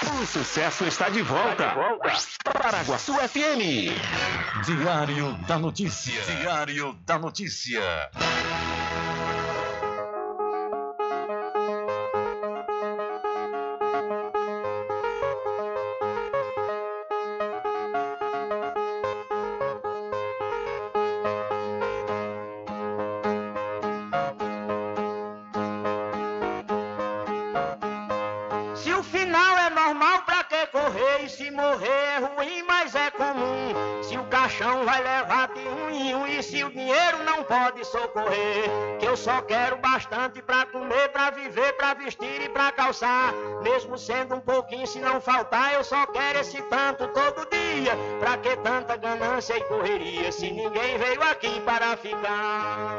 O sucesso está de volta. Está de volta. Paraguaçu FM. Diário da Notícia. Diário da Notícia. Calçar. Mesmo sendo um pouquinho, se não faltar, eu só quero esse tanto todo dia. Pra que tanta ganância e correria, se ninguém veio aqui para ficar?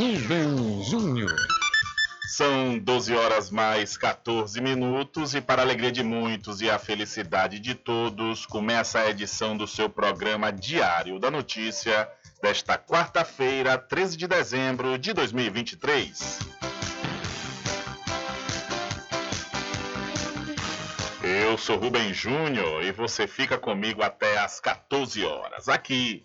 Rubem Júnior. São 12 horas mais 14 minutos e para a alegria de muitos e a felicidade de todos, começa a edição do seu programa Diário da Notícia desta quarta-feira, 13 de dezembro de 2023. Eu sou Rubem Júnior e você fica comigo até às 14 horas, aqui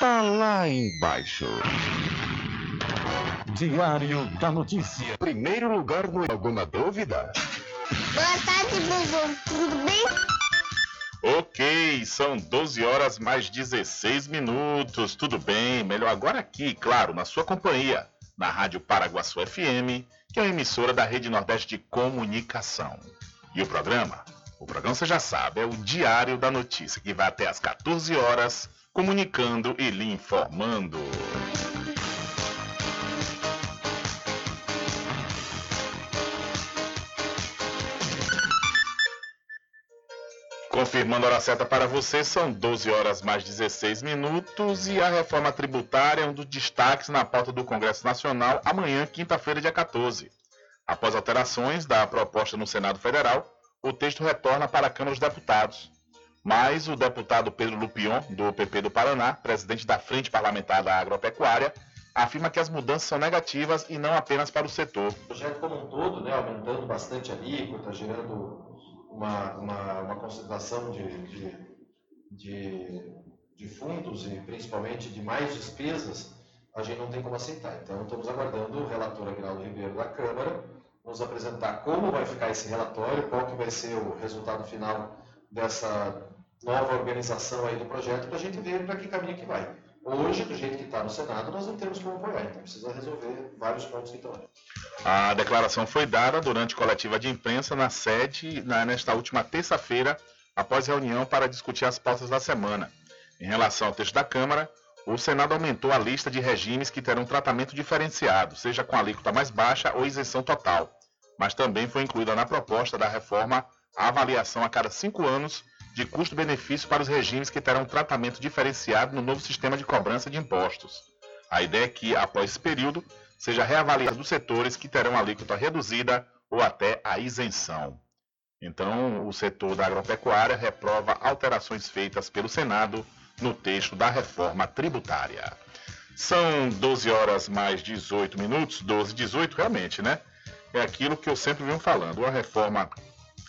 tá lá embaixo. Diário da Notícia. Primeiro lugar no Alguma Dúvida? Boa tarde, Bubu. Tudo bem? Ok, são 12 horas mais 16 minutos. Tudo bem? Melhor agora aqui, claro, na sua companhia, na Rádio Paraguaçu FM, que é a emissora da Rede Nordeste de Comunicação. E o programa? O programa você já sabe, é o Diário da Notícia, que vai até às 14 horas, comunicando e lhe informando. Confirmando a hora certa para você, são 12 horas mais 16 minutos e a reforma tributária é um dos destaques na pauta do Congresso Nacional amanhã, quinta-feira, dia 14. Após alterações da proposta no Senado Federal, o texto retorna para a Câmara dos Deputados. Mas o deputado Pedro Lupion, do PP do Paraná, presidente da Frente Parlamentar da Agropecuária, afirma que as mudanças são negativas e não apenas para o setor. O projeto como um todo, né, aumentando bastante a alíquota, gerando uma, uma, uma concentração de, de, de, de fundos e principalmente de mais despesas, a gente não tem como aceitar. Então, estamos aguardando o relator Aguinaldo Ribeiro da Câmara nos apresentar como vai ficar esse relatório, qual que vai ser o resultado final dessa nova organização aí do projeto, para a gente ver para que caminho que vai. Hoje, do jeito que está no Senado, nós não temos como apoiar, então precisa resolver vários pontos que estão aí. A declaração foi dada durante coletiva de imprensa na sede na, nesta última terça-feira, após reunião para discutir as pautas da semana. Em relação ao texto da Câmara, o Senado aumentou a lista de regimes que terão tratamento diferenciado, seja com alíquota mais baixa ou isenção total. Mas também foi incluída na proposta da reforma a avaliação a cada cinco anos de custo-benefício para os regimes que terão tratamento diferenciado no novo sistema de cobrança de impostos. A ideia é que, após esse período, seja reavaliado os setores que terão alíquota reduzida ou até a isenção. Então, o setor da agropecuária reprova alterações feitas pelo Senado no texto da reforma tributária. São 12 horas mais 18 minutos, 12, 18 realmente, né? É aquilo que eu sempre venho falando. Uma reforma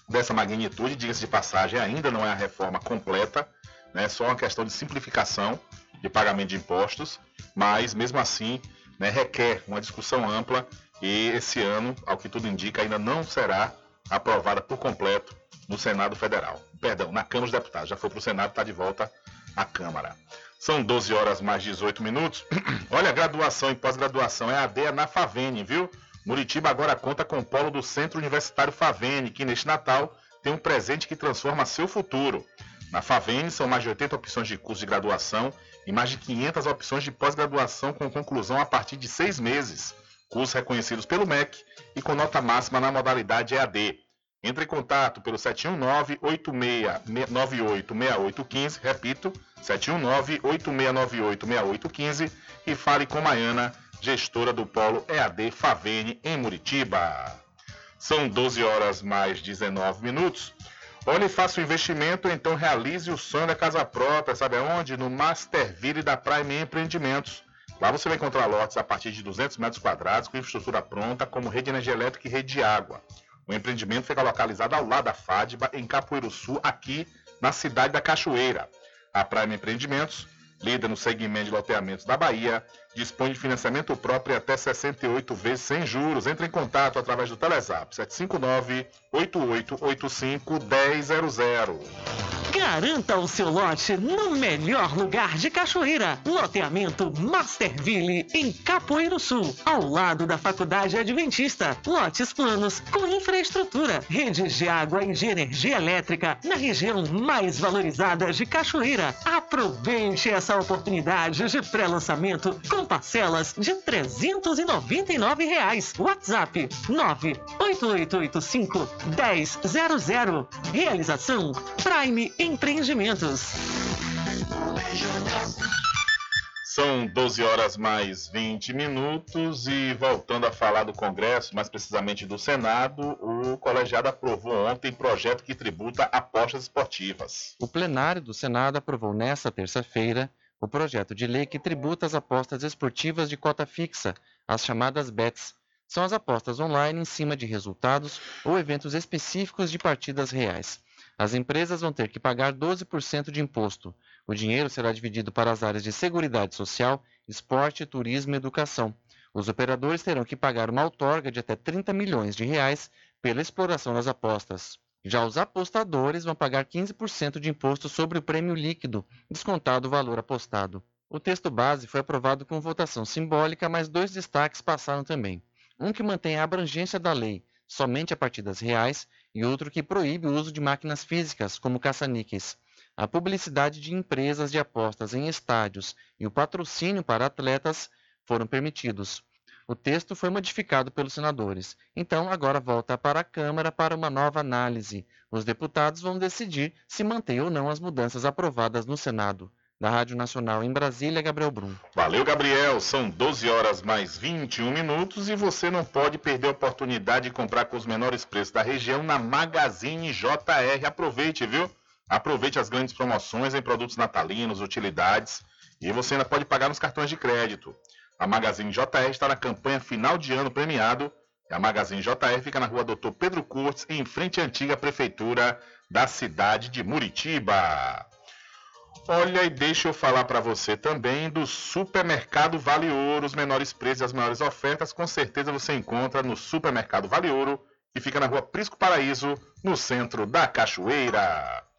dessa magnitude, diga-se de passagem, ainda não é a reforma completa, né, só uma questão de simplificação de pagamento de impostos, mas mesmo assim né, requer uma discussão ampla e esse ano, ao que tudo indica, ainda não será aprovada por completo no Senado Federal. Perdão, na Câmara dos Deputados. Já foi para o Senado, está de volta à Câmara. São 12 horas mais 18 minutos. Olha, graduação e pós-graduação é AD na Favene, viu? Muritiba agora conta com o polo do Centro Universitário Favene, que neste Natal tem um presente que transforma seu futuro. Na Favene são mais de 80 opções de curso de graduação e mais de 500 opções de pós-graduação com conclusão a partir de seis meses. Cursos reconhecidos pelo MEC e com nota máxima na modalidade EAD. Entre em contato pelo 719-8698-6815, repito, 719-8698-6815 e fale com Maiana gestora do Polo EAD Favene, em Muritiba. São 12 horas mais 19 minutos. Olhe, faça o investimento, então realize o sonho da casa própria, sabe aonde? No Masterville da Prime Empreendimentos. Lá você vai encontrar lotes a partir de 200 metros quadrados, com infraestrutura pronta, como rede de energia elétrica e rede de água. O empreendimento fica localizado ao lado da FADBA, em Capoeiro Sul, aqui na cidade da Cachoeira. A Prime Empreendimentos líder no segmento de loteamentos da Bahia, dispõe de financiamento próprio até 68 vezes sem juros. Entre em contato através do Telezap 759 8885 1000. Garanta o seu lote no melhor lugar de Cachoeira. Loteamento Masterville, em Capoeiro Sul, ao lado da Faculdade Adventista. Lotes planos com infraestrutura, redes de água e de energia elétrica na região mais valorizada de Cachoeira. Aproveite essa oportunidade de pré-lançamento com parcelas de 399 reais. WhatsApp 98885 1000. Realização Prime Empreendimentos. São 12 horas mais 20 minutos e voltando a falar do Congresso, mais precisamente do Senado, o colegiado aprovou ontem projeto que tributa apostas esportivas. O plenário do Senado aprovou nesta terça-feira o projeto de lei que tributa as apostas esportivas de cota fixa, as chamadas BETs. São as apostas online em cima de resultados ou eventos específicos de partidas reais. As empresas vão ter que pagar 12% de imposto. O dinheiro será dividido para as áreas de Seguridade Social, Esporte, Turismo e Educação. Os operadores terão que pagar uma outorga de até 30 milhões de reais pela exploração das apostas. Já os apostadores vão pagar 15% de imposto sobre o prêmio líquido, descontado o valor apostado. O texto base foi aprovado com votação simbólica, mas dois destaques passaram também. Um que mantém a abrangência da lei somente a partidas reais e outro que proíbe o uso de máquinas físicas, como caça-níqueis. A publicidade de empresas de apostas em estádios e o patrocínio para atletas foram permitidos. O texto foi modificado pelos senadores, então agora volta para a Câmara para uma nova análise. Os deputados vão decidir se mantêm ou não as mudanças aprovadas no Senado. Da Rádio Nacional em Brasília, Gabriel Brum. Valeu, Gabriel. São 12 horas mais 21 minutos e você não pode perder a oportunidade de comprar com os menores preços da região na Magazine JR. Aproveite, viu? Aproveite as grandes promoções em produtos natalinos, utilidades e você ainda pode pagar nos cartões de crédito. A Magazine JR está na campanha final de ano premiado. A Magazine JR fica na rua Doutor Pedro Curtis, em frente à antiga prefeitura da cidade de Muritiba. Olha, e deixa eu falar para você também do Supermercado Vale Ouro. Os menores preços e as maiores ofertas, com certeza você encontra no Supermercado Vale Ouro, que fica na rua Prisco Paraíso, no centro da Cachoeira.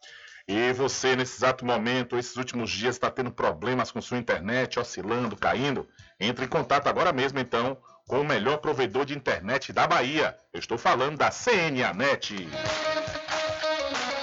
E você, nesse exato momento, esses últimos dias, está tendo problemas com sua internet, oscilando, caindo? Entre em contato agora mesmo, então, com o melhor provedor de internet da Bahia. Eu estou falando da CNAnet.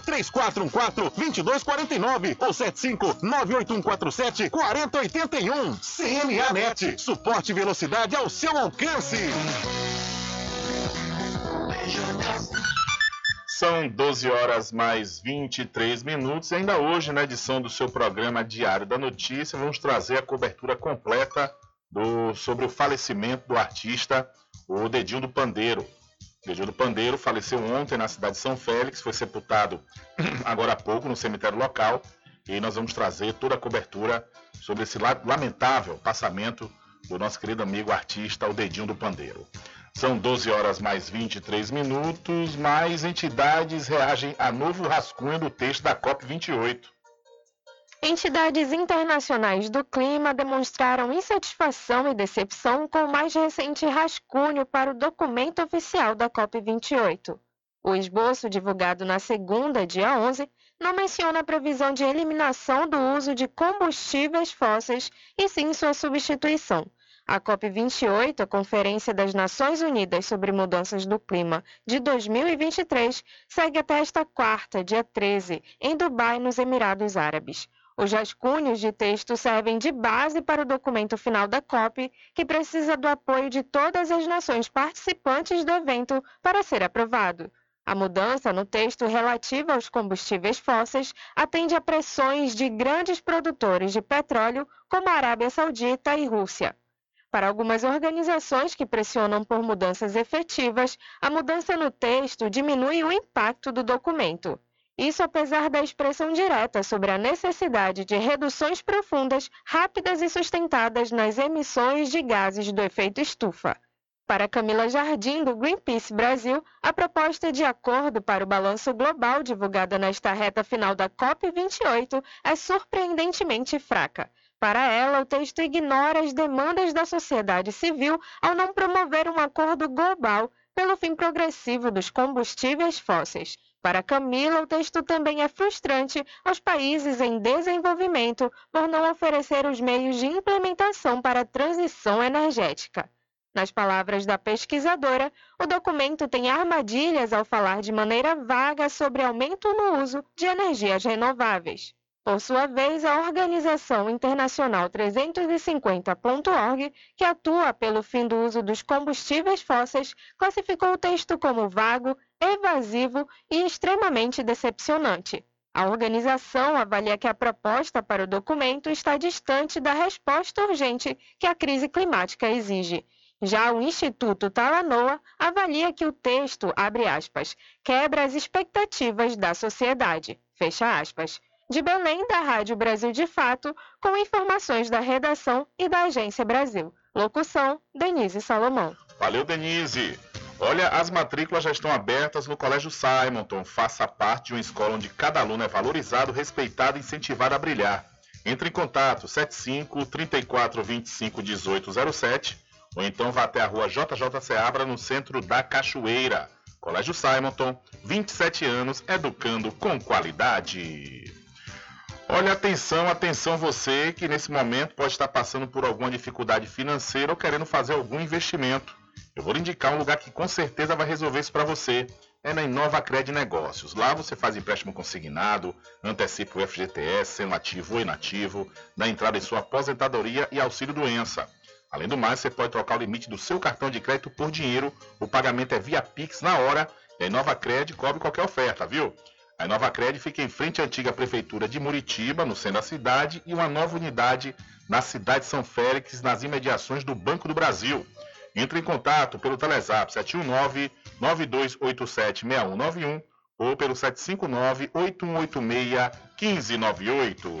3414 2249 ou 75 98147 4081. CNA Net. Suporte e velocidade ao seu alcance. São 12 horas mais 23 minutos. Ainda hoje, na edição do seu programa Diário da Notícia, vamos trazer a cobertura completa do, sobre o falecimento do artista, o Dedinho do Pandeiro. Do Pandeiro faleceu ontem na cidade de São Félix, foi sepultado agora há pouco no cemitério local. E nós vamos trazer toda a cobertura sobre esse lamentável passamento do nosso querido amigo artista, o Dedinho do Pandeiro. São 12 horas mais 23 minutos, mais entidades reagem a novo rascunho do texto da COP28. Entidades internacionais do clima demonstraram insatisfação e decepção com o mais recente rascunho para o documento oficial da COP28. O esboço, divulgado na segunda, dia 11, não menciona a previsão de eliminação do uso de combustíveis fósseis e sim sua substituição. A COP28, a Conferência das Nações Unidas sobre Mudanças do Clima de 2023, segue até esta quarta, dia 13, em Dubai, nos Emirados Árabes. Os rascunhos de texto servem de base para o documento final da COP, que precisa do apoio de todas as nações participantes do evento para ser aprovado. A mudança no texto relativa aos combustíveis fósseis atende a pressões de grandes produtores de petróleo, como a Arábia Saudita e Rússia. Para algumas organizações que pressionam por mudanças efetivas, a mudança no texto diminui o impacto do documento. Isso apesar da expressão direta sobre a necessidade de reduções profundas, rápidas e sustentadas nas emissões de gases do efeito estufa. Para Camila Jardim, do Greenpeace Brasil, a proposta de acordo para o balanço global divulgada nesta reta final da COP28 é surpreendentemente fraca. Para ela, o texto ignora as demandas da sociedade civil ao não promover um acordo global pelo fim progressivo dos combustíveis fósseis. Para Camila, o texto também é frustrante aos países em desenvolvimento por não oferecer os meios de implementação para a transição energética. Nas palavras da pesquisadora, o documento tem armadilhas ao falar de maneira vaga sobre aumento no uso de energias renováveis. Por sua vez, a Organização Internacional 350.org, que atua pelo fim do uso dos combustíveis fósseis, classificou o texto como vago, evasivo e extremamente decepcionante. A organização avalia que a proposta para o documento está distante da resposta urgente que a crise climática exige já o Instituto Talanoa avalia que o texto, abre aspas, quebra as expectativas da sociedade, fecha aspas. De Belém, da Rádio Brasil de Fato, com informações da redação e da Agência Brasil. Locução, Denise Salomão. Valeu, Denise. Olha, as matrículas já estão abertas no Colégio Simonton. Faça parte de uma escola onde cada aluno é valorizado, respeitado e incentivado a brilhar. Entre em contato 75 34 25 1807 ou então vá até a rua JJ Seabra, no centro da Cachoeira. Colégio Simonton, 27 anos, educando com qualidade. Olha, atenção, atenção você que nesse momento pode estar passando por alguma dificuldade financeira ou querendo fazer algum investimento. Eu vou lhe indicar um lugar que com certeza vai resolver isso para você. É na Inova Cred Negócios. Lá você faz empréstimo consignado, antecipa o FGTS, sendo ativo ou inativo, dá entrada em sua aposentadoria e auxílio doença. Além do mais, você pode trocar o limite do seu cartão de crédito por dinheiro. O pagamento é via Pix na hora e a Inova Cred cobre qualquer oferta, viu? A Inova Cred fica em frente à antiga prefeitura de Muritiba, no centro da cidade, e uma nova unidade na cidade de São Félix, nas imediações do Banco do Brasil. Entre em contato pelo Telezap 719-9287-6191 ou pelo 759-8186-1598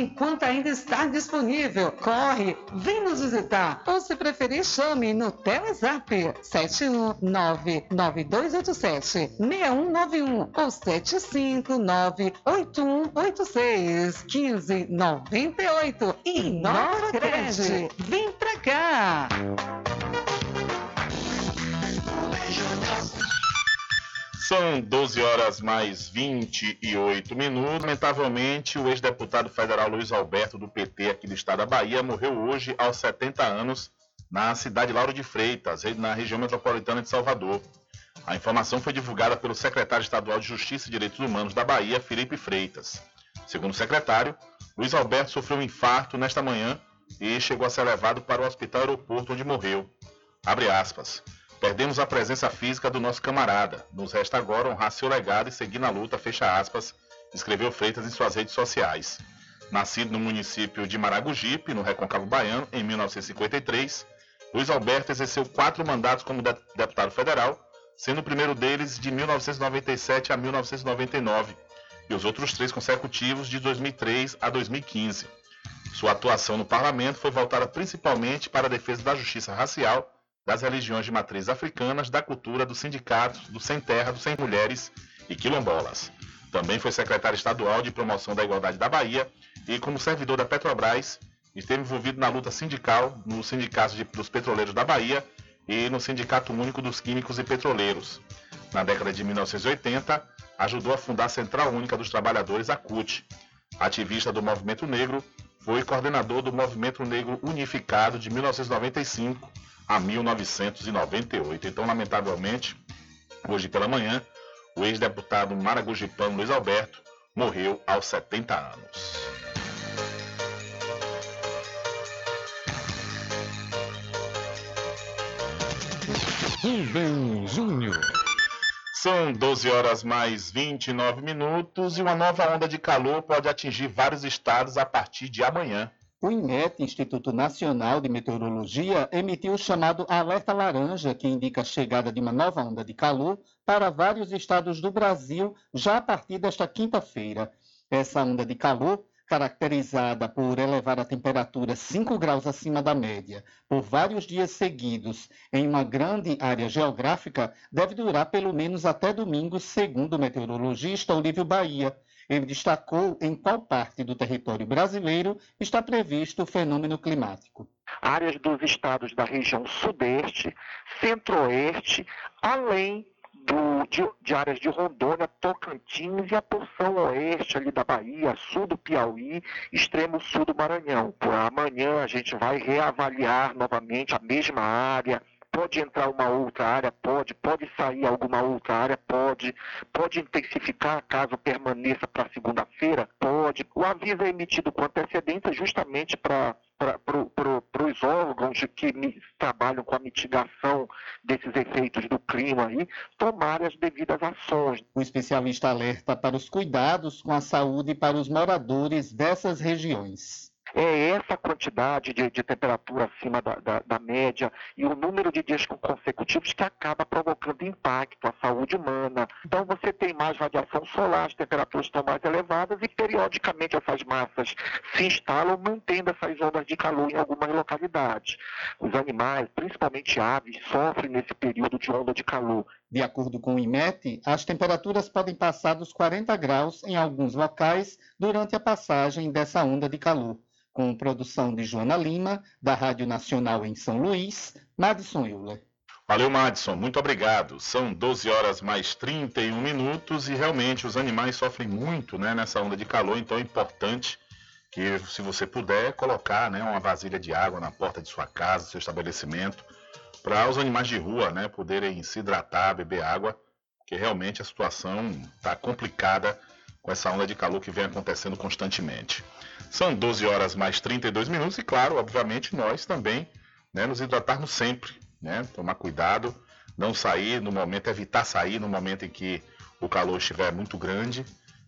enquanto ainda está disponível. Corre, vem nos visitar ou se preferir chame no Telezap 71992876191 ou 75981861598 e Nova Cred. Vem pra cá! São 12 horas mais 28 minutos. Lamentavelmente, o ex-deputado federal Luiz Alberto, do PT aqui do estado da Bahia, morreu hoje aos 70 anos na cidade de Lauro de Freitas, na região metropolitana de Salvador. A informação foi divulgada pelo secretário estadual de Justiça e Direitos Humanos da Bahia, Felipe Freitas. Segundo o secretário, Luiz Alberto sofreu um infarto nesta manhã e chegou a ser levado para o hospital aeroporto onde morreu. Abre aspas. Perdemos a presença física do nosso camarada. Nos resta agora honrar seu legado e seguir na luta, fecha aspas, escreveu Freitas em suas redes sociais. Nascido no município de Maragogipe, no Recôncavo Baiano, em 1953, Luiz Alberto exerceu quatro mandatos como deputado federal, sendo o primeiro deles de 1997 a 1999 e os outros três consecutivos de 2003 a 2015. Sua atuação no parlamento foi voltada principalmente para a defesa da justiça racial das religiões de matriz africanas, da cultura, dos sindicatos, do Sem Terra, do Sem Mulheres e quilombolas. Também foi secretário estadual de promoção da igualdade da Bahia e, como servidor da Petrobras, esteve envolvido na luta sindical no Sindicato de, dos Petroleiros da Bahia e no Sindicato Único dos Químicos e Petroleiros. Na década de 1980, ajudou a fundar a Central Única dos Trabalhadores, a CUT. Ativista do movimento negro, foi coordenador do Movimento Negro Unificado de 1995 a 1998. Então, lamentavelmente, Hoje pela manhã, o ex-deputado maragujipano Luiz Alberto morreu aos 70 anos. Rubem Júnior. São 12 horas mais 29 minutos e uma nova onda de calor pode atingir vários estados a partir de amanhã. O INMET, Instituto Nacional de Meteorologia, emitiu o chamado alerta laranja, que indica a chegada de uma nova onda de calor para vários estados do Brasil já a partir desta quinta-feira. Essa onda de calor caracterizada por elevar a temperatura 5 graus acima da média por vários dias seguidos em uma grande área geográfica, deve durar pelo menos até domingo, segundo o meteorologista Olívio Bahia. Ele destacou em qual parte do território brasileiro está previsto o fenômeno climático. Áreas dos estados da região sudeste, centro-oeste, além do, de, de, áreas de Rondônia, Tocantins e a porção oeste ali da Bahia, sul do Piauí, extremo sul do Maranhão. Por amanhã a gente vai reavaliar novamente a mesma área, pode entrar uma outra área, pode, pode sair alguma outra área, pode, pode intensificar caso permaneça para segunda-feira, pode. O aviso é emitido com antecedência justamente para para os órgãos que trabalham com a mitigação desses efeitos do clima aí, tomar as devidas ações. O especialista alerta para os cuidados com a saúde para os moradores dessas regiões é essa quantidade de, de temperatura acima da, da, da, média e o número de dias consecutivos que acaba provocando impacto à saúde humana. Então você tem mais radiação solar, as temperaturas estão mais elevadas e periodicamente essas massas se instalam, mantendo essas ondas de calor em algumas localidades. Os animais, principalmente aves, sofrem nesse período de onda de calor. De acordo com o IMET, as temperaturas podem passar dos 40 graus em alguns locais durante a passagem dessa onda de calor com produção de Joana Lima, da Rádio Nacional em São Luís, Madison Euler. Valeu, Madison, muito obrigado. São 12 horas mais 31 minutos e realmente os animais sofrem muito né, nessa onda de calor, então é importante que, se você puder, colocar né, uma vasilha de água na porta de sua casa, seu estabelecimento, para os animais de rua né, poderem se hidratar, beber água, porque realmente a situação está complicada com essa onda de calor que vem acontecendo constantemente. São 12 horas mais 32 minutos e, claro, obviamente, nós também né, nos hidratarmos sempre, né? Tomar cuidado, não sair no momento, evitar sair no momento em que o calor estiver muito grande.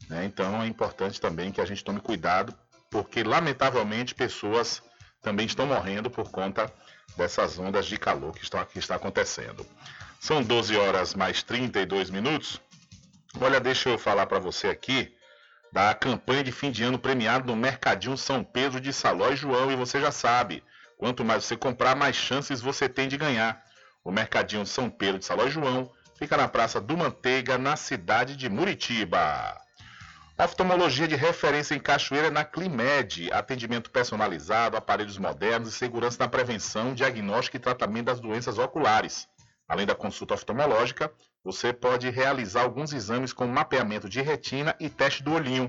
Né? Então é importante também que a gente tome cuidado, porque lamentavelmente pessoas também estão morrendo por conta dessas ondas de calor que estão que está acontecendo. São 12 horas mais 32 minutos. Olha, deixa eu falar para você aqui da campanha de fim de ano premiado no Mercadinho São Pedro de Saló e João. E você já sabe, quanto mais você comprar, mais chances você tem de ganhar. O Mercadinho São Pedro de Saló e João fica na Praça do Manteiga, na cidade de Muritiba. Oftalmologia de referência em Cachoeira na Climed. Atendimento personalizado, aparelhos modernos e segurança na prevenção, diagnóstico e tratamento das doenças oculares. Além da consulta oftalmológica, você pode realizar alguns exames com mapeamento de retina e teste do olhinho.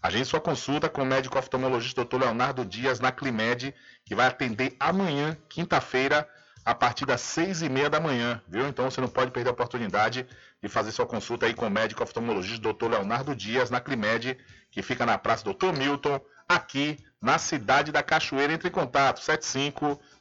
Agende sua consulta com o médico oftalmologista Dr. Leonardo Dias na Climed, que vai atender amanhã, quinta-feira, a partir das seis e meia da manhã, viu? Então você não pode perder a oportunidade de fazer sua consulta aí com o médico oftalmologista Dr. Leonardo Dias na Climed, que fica na Praça Dr. Milton, aqui na cidade da Cachoeira. Entre em contato, 75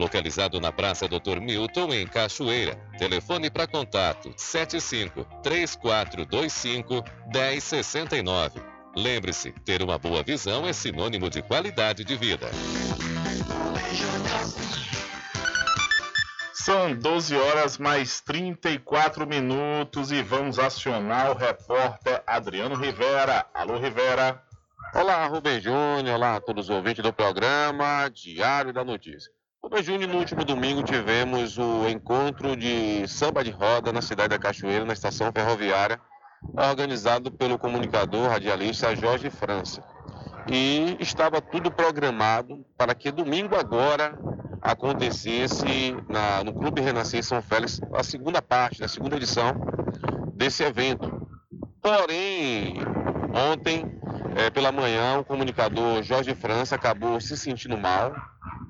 localizado na Praça Dr. Milton, em Cachoeira. Telefone para contato 75 3425 1069. Lembre-se, ter uma boa visão é sinônimo de qualidade de vida. São 12 horas mais 34 minutos e vamos acionar o repórter Adriano Rivera. Alô, Rivera. Olá, Rubem Júnior. Olá a todos os ouvintes do programa Diário da Notícia. Rubem Júnior, no último domingo tivemos o encontro de samba de roda na cidade da Cachoeira, na estação ferroviária, organizado pelo comunicador radialista Jorge França. e estava tudo programado para que domingo agora acontecesse na, no Clube Renascer São Félix a segunda parte, a segunda edição desse evento. Porém, ontem, é, pela manhã, o comunicador Jorge França acabou se sentindo mal,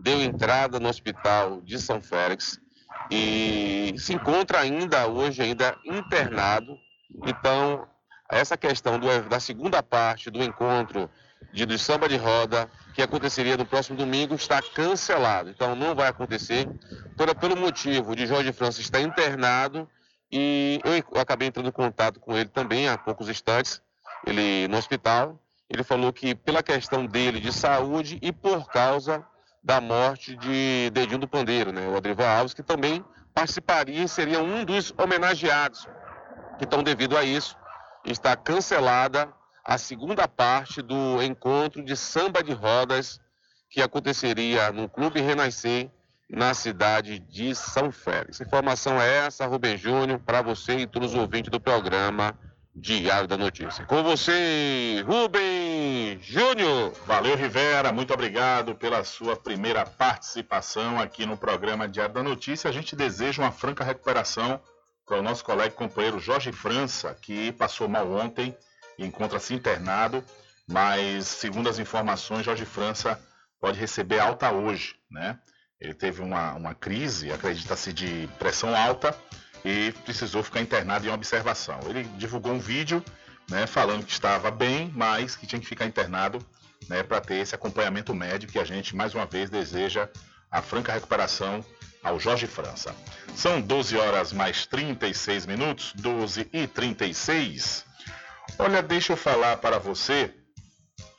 deu entrada no hospital de São Félix e se encontra ainda hoje ainda internado. Então, essa questão do, da segunda parte do encontro de, de samba de roda que aconteceria no próximo domingo está cancelado. Então não vai acontecer. Toda pelo motivo de Jorge França estar internado e eu acabei entrando em contato com ele também há poucos instantes, ele no hospital. Ele falou que pela questão dele de saúde e por causa da morte de Dedinho do Pandeiro, né, o Adrival Alves, que também participaria e seria um dos homenageados. Então, devido a isso, está cancelada a segunda parte do encontro de samba de rodas que aconteceria no Clube Renascer na cidade de São Félix. Informação é essa, Rubem Júnior, para você e todos os ouvintes do programa Diário da Notícia. Com você, Rubem Júnior. Valeu, Rivera. Muito obrigado pela sua primeira participação aqui no programa Diário da Notícia. A gente deseja uma franca recuperação para o nosso colega e companheiro Jorge França, que passou mal ontem e encontra-se internado, mas segundo as informações, Jorge França pode receber alta hoje, né? Ele teve uma, uma crise, acredita-se, de pressão alta e precisou ficar internado em observação. Ele divulgou um vídeo né, falando que estava bem, mas que tinha que ficar internado né, para ter esse acompanhamento médico que a gente, mais uma vez, deseja a franca recuperação ao Jorge França. São 12 horas mais 36 minutos, 12 e 36. Olha, deixa eu falar para você,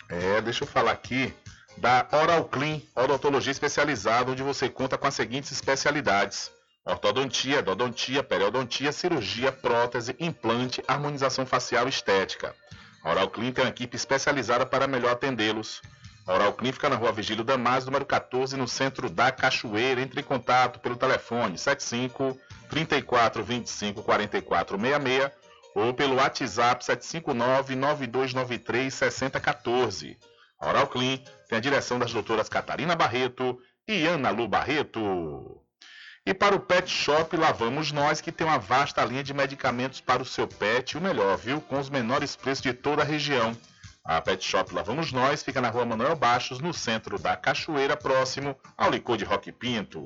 é, deixa eu falar aqui da Oral Clean, odontologia especializada, onde você conta com as seguintes especialidades: ortodontia, endodontia, periodontia, cirurgia, prótese, implante, harmonização facial estética. A Oral Clean tem uma equipe especializada para melhor atendê-los. A Oral Clean fica na rua Vigílio Damas, número 14, no centro da Cachoeira. Entre em contato pelo telefone 75 34 25 44 66 ou pelo WhatsApp 759 9293 6014. A Oral Clean tem a direção das doutoras Catarina Barreto e Ana Lu Barreto. E para o Pet Shop, lá vamos nós, que tem uma vasta linha de medicamentos para o seu pet, o melhor, viu? Com os menores preços de toda a região. A Pet Shop Lá Vamos Nós fica na rua Manuel Baixos, no centro da Cachoeira, próximo ao licor de Roque Pinto.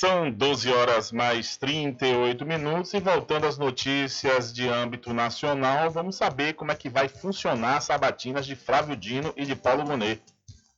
São 12 horas mais 38 minutos e voltando às notícias de âmbito nacional, vamos saber como é que vai funcionar as sabatinas de Flávio Dino e de Paulo Monet.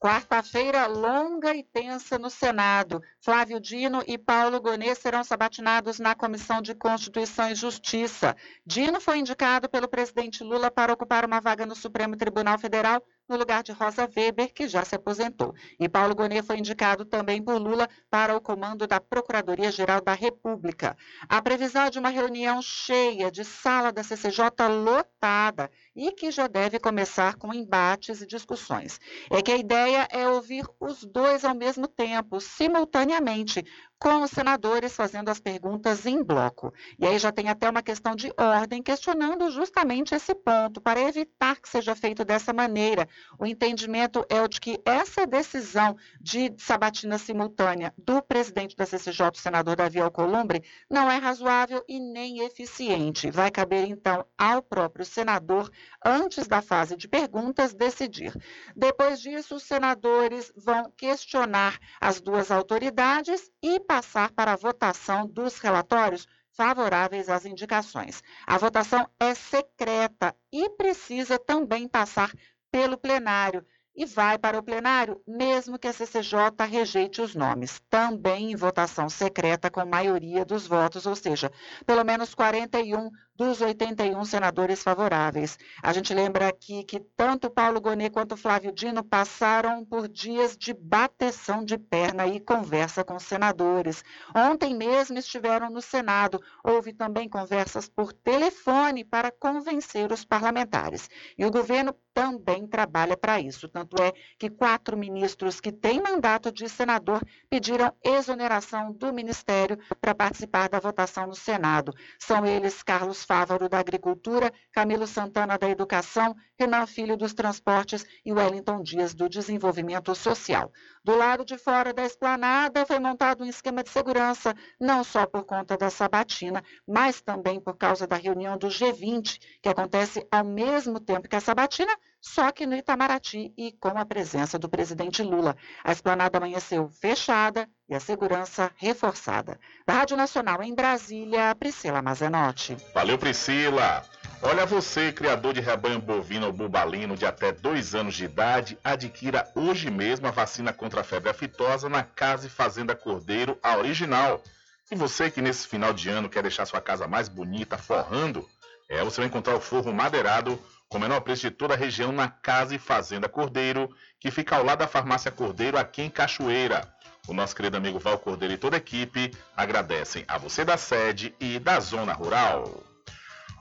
Quarta-feira longa e tensa no Senado. Flávio Dino e Paulo Gonê serão sabatinados na Comissão de Constituição e Justiça. Dino foi indicado pelo presidente Lula para ocupar uma vaga no Supremo Tribunal Federal no lugar de Rosa Weber, que já se aposentou. E Paulo Gonet foi indicado também por Lula para o comando da Procuradoria-Geral da República. A previsão é de uma reunião cheia de sala da CCJ lotada e que já deve começar com embates e discussões. É que a ideia é ouvir os dois ao mesmo tempo, simultaneamente, com os senadores fazendo as perguntas em bloco. E aí já tem até uma questão de ordem questionando justamente esse ponto, para evitar que seja feito dessa maneira. O entendimento é o de que essa decisão de sabatina simultânea do presidente da CCJ, o senador Davi Alcolumbre, não é razoável e nem eficiente. Vai caber, então, ao próprio senador, antes da fase de perguntas, decidir. Depois disso, os senadores vão questionar as duas autoridades e passar para a votação dos relatórios favoráveis às indicações. A votação é secreta e precisa também passar pelo plenário. e vai para o plenário, mesmo que a CCJ rejeite os nomes, também em votação secreta com maioria dos votos, ou seja, pelo menos 41 dos 81 senadores favoráveis. A gente lembra aqui que tanto Paulo Gonet quanto Flávio Dino passaram por dias de bateção de perna e conversa com senadores. Ontem mesmo estiveram no Senado. Houve também conversas por telefone para convencer os parlamentares. E o governo também trabalha para isso. Tanto é que quatro ministros que têm mandato de senador pediram exoneração do ministério para participar da votação no Senado. São eles Carlos Fávaro da Agricultura, Camilo Santana da Educação, Renan Filho dos Transportes e Wellington Dias do Desenvolvimento Social. Do lado de fora da esplanada foi montado um esquema de segurança, não só por conta da sabatina, mas também por causa da reunião do G20, que acontece ao mesmo tempo que a sabatina, só que no Itamaraty e com a presença do presidente Lula. A esplanada amanheceu fechada e a segurança reforçada. Da Rádio Nacional em Brasília, Priscila Mazenotti. Valeu, Priscila! Olha você, criador de rebanho bovino ou bubalino de até dois anos de idade, adquira hoje mesmo a vacina contra a febre aftosa na Casa e Fazenda Cordeiro, a original. E você que nesse final de ano quer deixar sua casa mais bonita, forrando, é, você vai encontrar o forro madeirado com o menor preço de toda a região na Casa e Fazenda Cordeiro, que fica ao lado da Farmácia Cordeiro, aqui em Cachoeira. O nosso querido amigo Val Cordeiro e toda a equipe agradecem a você da sede e da zona rural.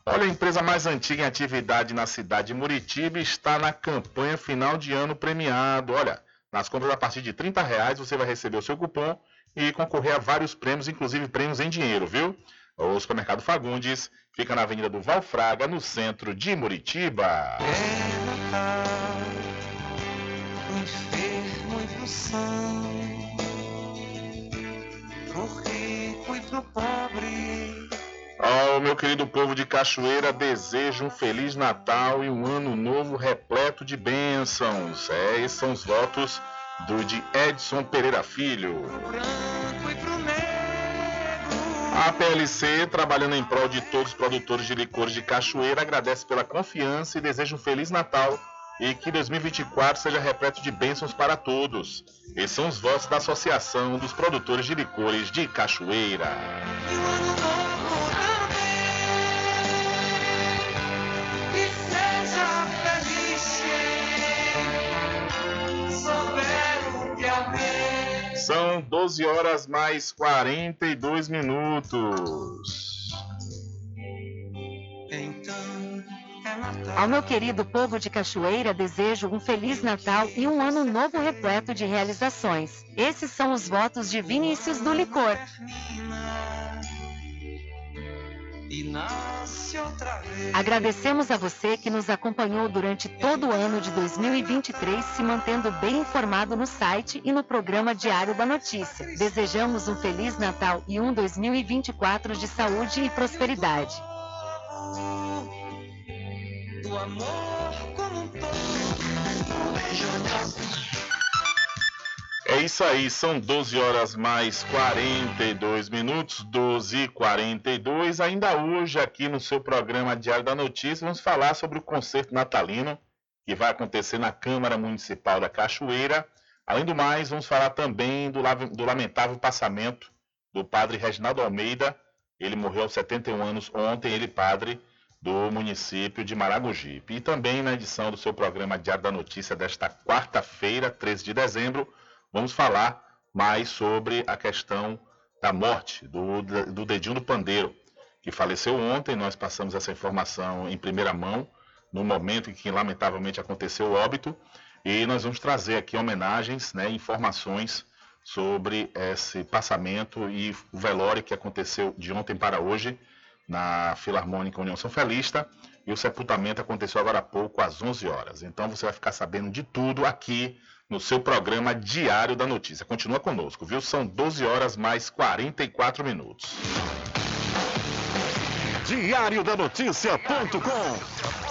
Olha, a empresa mais antiga em atividade na cidade de Muritiba está na campanha final de ano premiado. Olha, nas compras a partir de R$ reais você vai receber o seu cupom e concorrer a vários prêmios, inclusive prêmios em dinheiro, viu? O supermercado Fagundes fica na Avenida do Valfraga, no centro de Muritiba. É Natal, enfermo e pro rico e pro pobre ao meu querido povo de Cachoeira, desejo um Feliz Natal e um Ano Novo repleto de bênçãos. É, esses são os votos do de Edson Pereira Filho. A PLC, trabalhando em prol de todos os produtores de licores de Cachoeira, agradece pela confiança e deseja um Feliz Natal e que 2024 seja repleto de bênçãos para todos. Esses são os votos da Associação dos Produtores de Licores de Cachoeira. São 12 horas mais 42 minutos. Ao meu querido povo de Cachoeira, desejo um Feliz Natal e um ano novo repleto de realizações. Esses são os votos de Vinícius do Licor e nasce outra vez. Agradecemos a você que nos acompanhou durante todo o ano de 2023, se mantendo bem informado no site e no programa Diário da Notícia. Desejamos um Feliz Natal e um 2024 de saúde e prosperidade. Do amor como um todo. É isso aí, são 12 horas mais 42 minutos, 12 e 42. Ainda hoje, aqui no seu programa Diário da Notícia, vamos falar sobre o concerto natalino que vai acontecer na Câmara Municipal da Cachoeira. Além do mais, vamos falar também do, do lamentável passamento do padre Reginaldo Almeida. Ele morreu aos 71 anos ontem, ele padre do município de Maragogipe. E também na edição do seu programa Diário da Notícia desta quarta-feira, 13 de dezembro, vamos falar mais sobre a questão da morte do, do Dedinho do Pandeiro, que faleceu ontem. Nós passamos essa informação em primeira mão, no momento em que lamentavelmente aconteceu o óbito, e nós vamos trazer aqui homenagens, né, informações sobre esse passamento e o velório que aconteceu de ontem para hoje na Filarmônica União São Felista e o sepultamento aconteceu agora há pouco às 11 horas. Então você vai ficar sabendo de tudo aqui no seu programa Diário da Notícia. Continua conosco, viu? São 12 horas mais 44 minutos. Diário da Notícia.com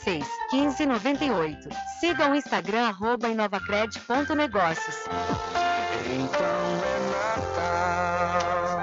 86 1598. Siga o Instagram arroba inovacred.negócios.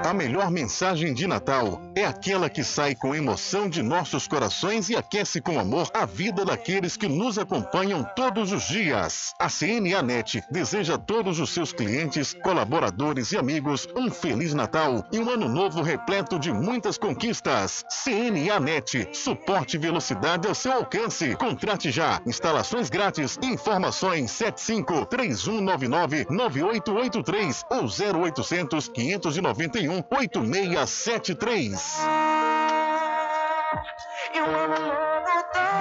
A melhor mensagem de Natal é aquela que sai com emoção de nossos corações e aquece com amor a vida daqueles que nos acompanham todos os dias. A CNA Net deseja a todos os seus clientes, colaboradores e amigos um Feliz Natal e um ano novo repleto de muitas conquistas. CNA Net, suporte e velocidade ao seu alcance. Contrate já. Instalações grátis. Informações 75 3199 9883 ou 0800 591 8673. E um ano novo também.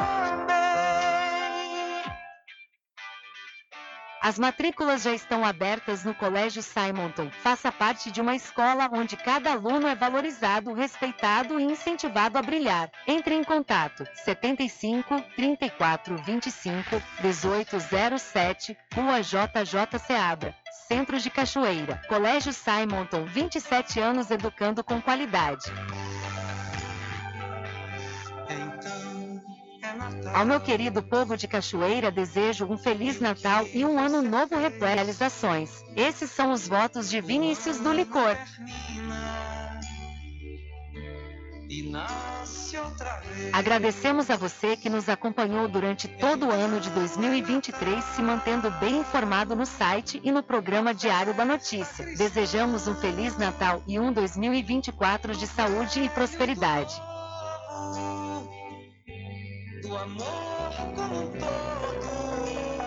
As matrículas já estão abertas no Colégio Simonton. Faça parte de uma escola onde cada aluno é valorizado, respeitado e incentivado a brilhar. Entre em contato 75 34 25 1807, Rua JJ Seabra. Centro de Cachoeira. Colégio Simonton, 27 anos educando com qualidade. Ao meu querido povo de Cachoeira, desejo um Feliz Natal e um ano novo repleto de realizações. Esses são os votos de Vinícius do Licor. Agradecemos a você que nos acompanhou durante todo o ano de 2023, se mantendo bem informado no site e no programa Diário da Notícia. Desejamos um Feliz Natal e um 2024 de saúde e prosperidade.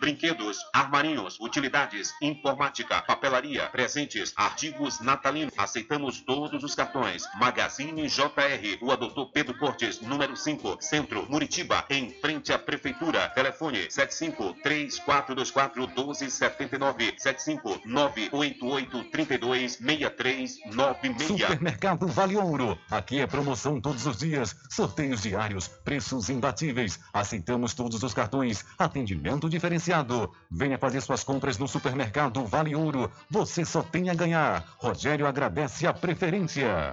Brinquedos, armarinhos, utilidades, informática, papelaria, presentes, artigos natalinos. Aceitamos todos os cartões. Magazine JR. Rua Doutor Pedro Cortes, número 5, Centro, Muritiba, em frente à Prefeitura. Telefone 75 3424 1279 75 988 32 6396. Supermercado Vale Ouro. Aqui é promoção todos os dias, sorteios diários, preços imbatíveis. Aceitamos todos os cartões, atendimento diferenciado. Venha fazer suas compras no supermercado Vale Ouro. Você só tem a ganhar. Rogério agradece a preferência.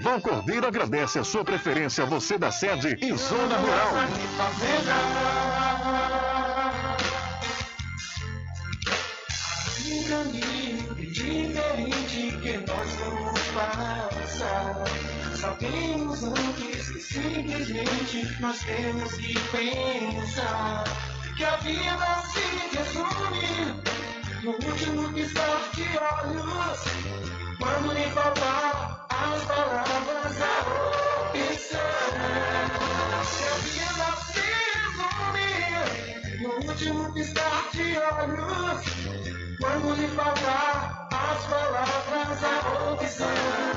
Vão Cordeiro agradece a sua preferência, você da sede e zona rural. Um caminho diferente que nós vamos passar. Sabemos antes que simplesmente nós temos que pensar que a vida se resume no último piscar de olhos. Quando lhe faltar as palavras, a opção. Que a vida se no último piscar de olhos. Quando lhe faltar as palavras, a opção.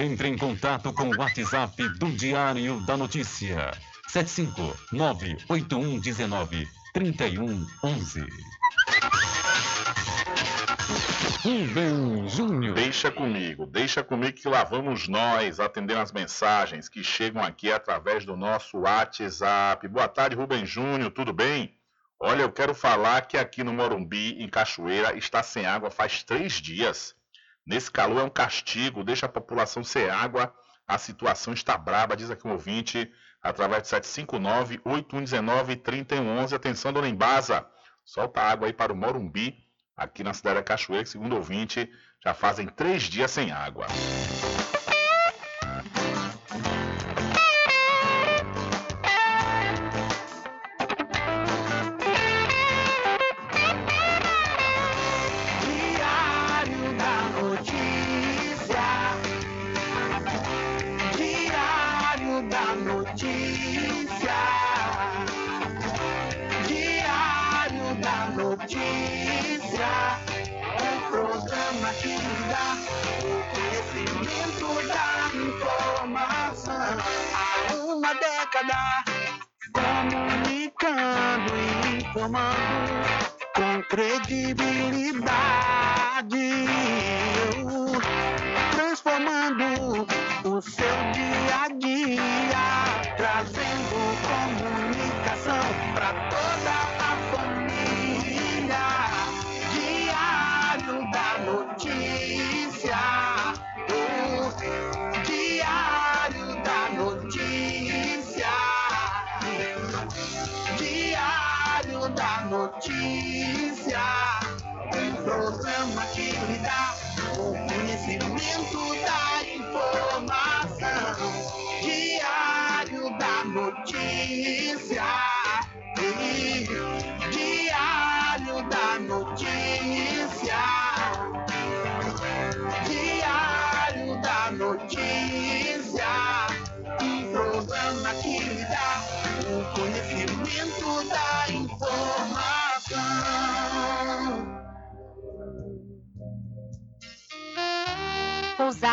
Entre em contato com o WhatsApp do Diário da Notícia. 759-8119-3111. Rubem Júnior. Deixa comigo, deixa comigo que lá vamos nós atendendo as mensagens que chegam aqui através do nosso WhatsApp. Boa tarde, Rubem Júnior, tudo bem? Olha, eu quero falar que aqui no Morumbi, em Cachoeira, está sem água faz três dias. Nesse calor é um castigo, deixa a população sem água. A situação está braba, diz aqui um ouvinte, através de 759-8119-3111. Atenção, dona Embasa, solta água aí para o Morumbi, aqui na cidade da Cachoeira, que segundo ouvinte, já fazem três dias sem água. Credibilidade,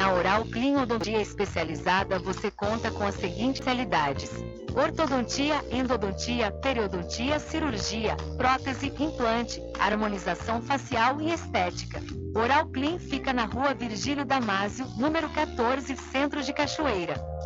Na Oral Clean Odontia Especializada, você conta com as seguintes especialidades: ortodontia, endodontia, periodontia, cirurgia, prótese, implante, harmonização facial e estética. Oral Clean fica na rua Virgílio Damásio, número 14, Centro de Cachoeira.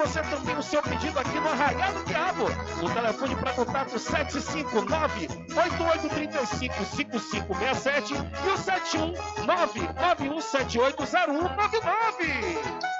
Você também o seu pedido aqui no Arraial do Diabo. O telefone para contato 759-8835-5567 e o 719-9178-0199.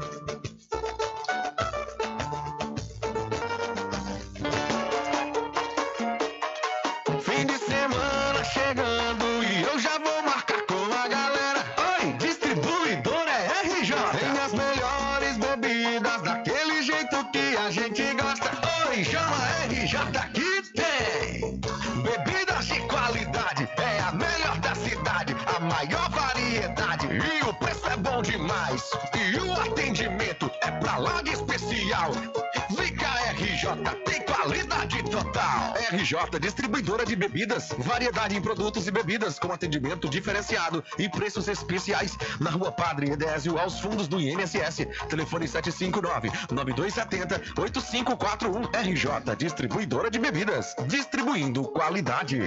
De especial. Vem cá, RJ, tem qualidade total. RJ, distribuidora de bebidas, variedade em produtos e bebidas com atendimento diferenciado e preços especiais na Rua Padre Edésio, aos fundos do INSS. Telefone 759-9270-8541. RJ, distribuidora de bebidas, distribuindo qualidade.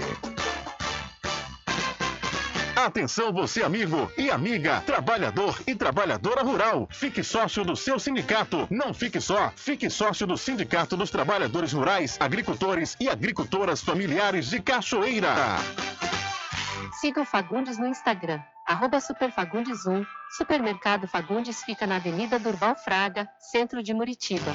Atenção você amigo e amiga, trabalhador e trabalhadora rural. Fique sócio do seu sindicato. Não fique só, fique sócio do Sindicato dos Trabalhadores Rurais, Agricultores e Agricultoras Familiares de Cachoeira. Siga o Fagundes no Instagram, arroba superfagundes1. Supermercado Fagundes fica na Avenida Durval Fraga, centro de Muritiba.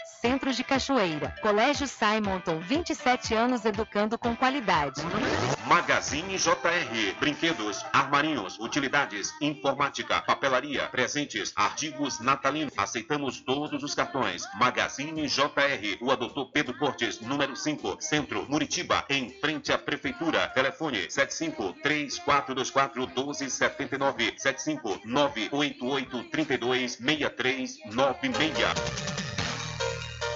Centro de Cachoeira. Colégio Simonton, 27 anos educando com qualidade. Magazine JR. Brinquedos, armarinhos, utilidades, informática, papelaria, presentes, artigos natalinos. Aceitamos todos os cartões. Magazine JR. Rua Doutor Pedro Cortes, número 5, Centro, Muritiba, em frente à Prefeitura. Telefone 75 3424 1279 75 988 32 6396.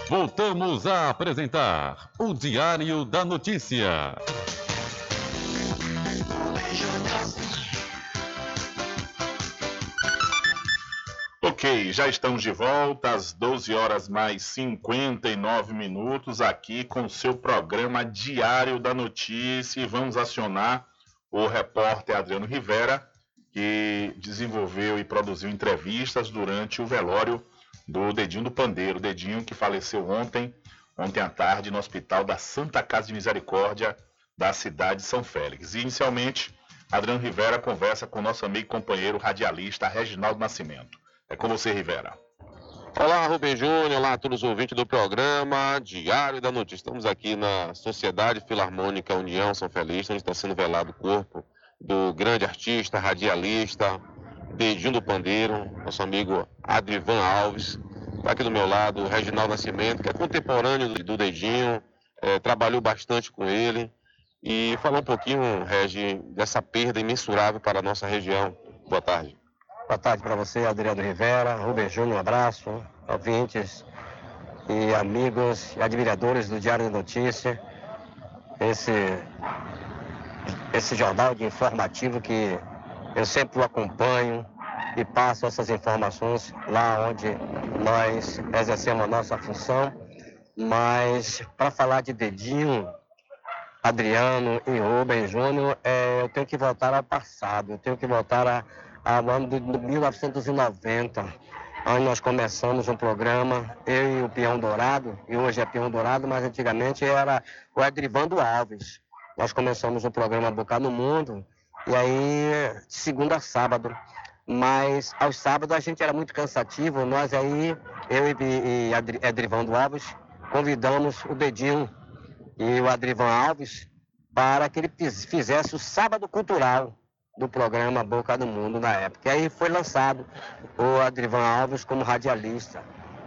Voltamos a apresentar o Diário da Notícia. Ok, já estamos de volta às 12 horas mais 59 minutos aqui com o seu programa Diário da Notícia e vamos acionar o repórter Adriano Rivera, que desenvolveu e produziu entrevistas durante o velório do Dedinho do Pandeiro, Dedinho que faleceu ontem, ontem à tarde no Hospital da Santa Casa de Misericórdia da cidade de São Félix. E, inicialmente, Adriano Rivera conversa com nosso amigo e companheiro radialista Reginaldo Nascimento. É com você, Rivera. Olá, Rubem Júnior, olá a todos os ouvintes do programa Diário da Notícia. Estamos aqui na Sociedade Filarmônica União São Feliz, onde está sendo velado o corpo do grande artista, radialista, Dedinho do Pandeiro, nosso amigo Adrivan Alves. Está aqui do meu lado o Reginaldo Nascimento, que é contemporâneo do Dedinho, é, trabalhou bastante com ele. E falar um pouquinho, Regi, dessa perda imensurável para a nossa região. Boa tarde. Boa tarde para você, Adriano Rivera. Rubem Júnior, um abraço. Ouvintes e amigos e admiradores do Diário da Notícia. Esse, esse jornal de informativo que eu sempre o acompanho e passo essas informações lá onde nós exercemos a nossa função. Mas para falar de dedinho, Adriano e Rubem Júnior, é, eu tenho que voltar ao passado, eu tenho que voltar a, ao ano de 1990, onde nós começamos um programa, eu e o Peão Dourado, e hoje é Peão Dourado, mas antigamente era o Edrivando Alves. Nós começamos o programa Boca no Mundo, e aí de segunda a sábado. Mas aos sábados a gente era muito cansativo, nós aí, eu e, e Edrivando Alves, convidamos o Dedinho e o Adrivan Alves para que ele fizesse o sábado cultural do programa Boca do Mundo na época. E aí foi lançado o Adrivan Alves como radialista.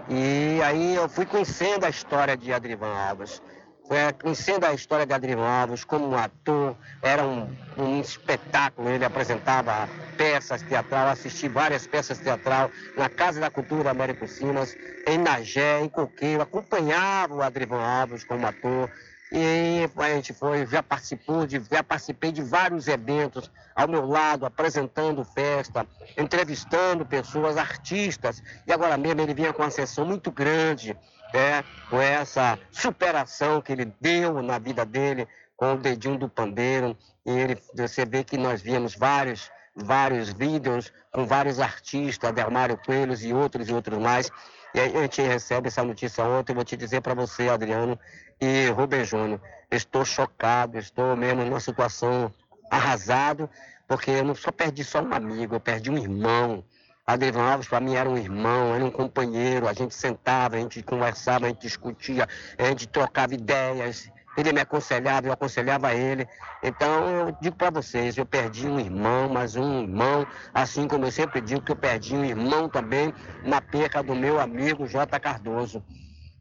E aí eu fui conhecendo a história de Adrivan Alves. Fui conhecendo a história de Adrivan Alves como um ator, era um, um espetáculo, ele apresentava peças teatrais, assisti várias peças teatrais na Casa da Cultura Américo Simas, em Nagé, em Coqueiro, acompanhava o Adrivan Alves como ator, e a gente foi, já participou de, já participei de vários eventos ao meu lado, apresentando festa, entrevistando pessoas, artistas. E agora mesmo ele vinha com uma sessão muito grande, né, com essa superação que ele deu na vida dele, com o dedinho do pandeiro. E ele, você vê que nós vimos vários, vários vídeos com vários artistas, Delmário Coelhos e outros e outros mais. E a gente recebe essa notícia ontem, vou te dizer para você, Adriano, e Rubem Júnior, estou chocado, estou mesmo numa situação arrasado, porque eu não só perdi só um amigo, eu perdi um irmão. Adriano Alves para mim era um irmão, era um companheiro, a gente sentava, a gente conversava, a gente discutia, a gente trocava ideias, ele me aconselhava, eu aconselhava ele. Então eu digo para vocês, eu perdi um irmão, mas um irmão, assim como eu sempre digo que eu perdi um irmão também na perca do meu amigo J. Cardoso.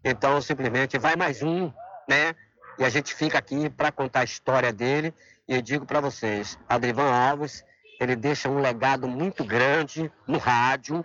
Então simplesmente vai mais um né? E a gente fica aqui para contar a história dele. E eu digo para vocês, Adrivan Alves, ele deixa um legado muito grande no rádio.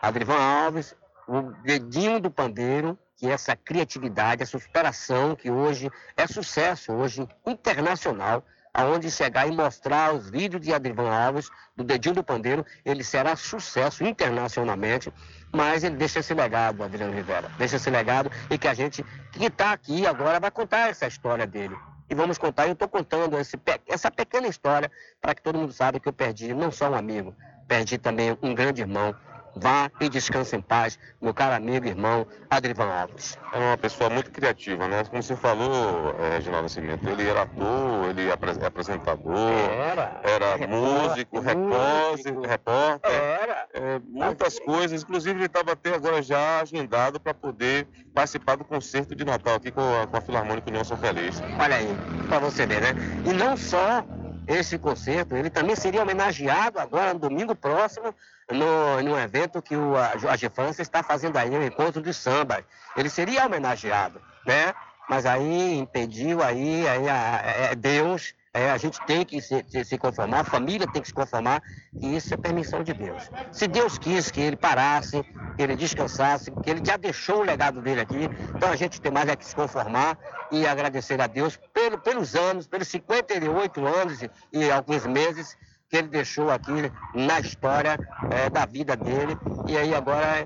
Adrivan Alves, o dedinho do pandeiro, que é essa criatividade, essa superação que hoje é sucesso, hoje internacional, aonde chegar e mostrar os vídeos de Adrivan Alves, do Dedinho do Pandeiro, ele será sucesso internacionalmente, mas ele deixa esse legado, Adriano Rivera, deixa esse legado e que a gente que está aqui agora vai contar essa história dele. E vamos contar, eu estou contando esse, essa pequena história para que todo mundo saiba que eu perdi não só um amigo, perdi também um grande irmão, Vá e descanse em paz, meu caro amigo e irmão Adrivan Alves. É uma pessoa muito criativa, né? Como você falou, é, Reginaldo Nascimento, ele era ator, ele era é apresentador, era, era músico, repórter, repórter era. É, muitas coisas, inclusive ele estava até agora já agendado para poder participar do concerto de Natal aqui com a, com a Filarmônica União São Feliz. Olha aí, para você ver, né? E não só esse concerto, ele também seria homenageado agora no domingo próximo no, no evento que o Jorge França está fazendo aí, um encontro de samba. Ele seria homenageado, né? Mas aí impediu, aí, aí a, é Deus, é, a gente tem que se, se, conformar, a família tem que se conformar, e isso é permissão de Deus. Se Deus quis que ele parasse, que ele descansasse, que ele já deixou o legado dele aqui, então a gente tem mais é que se conformar e agradecer a Deus pelo, pelos anos, pelos 58 anos e, e alguns meses que ele deixou aqui na história é, da vida dele. E aí agora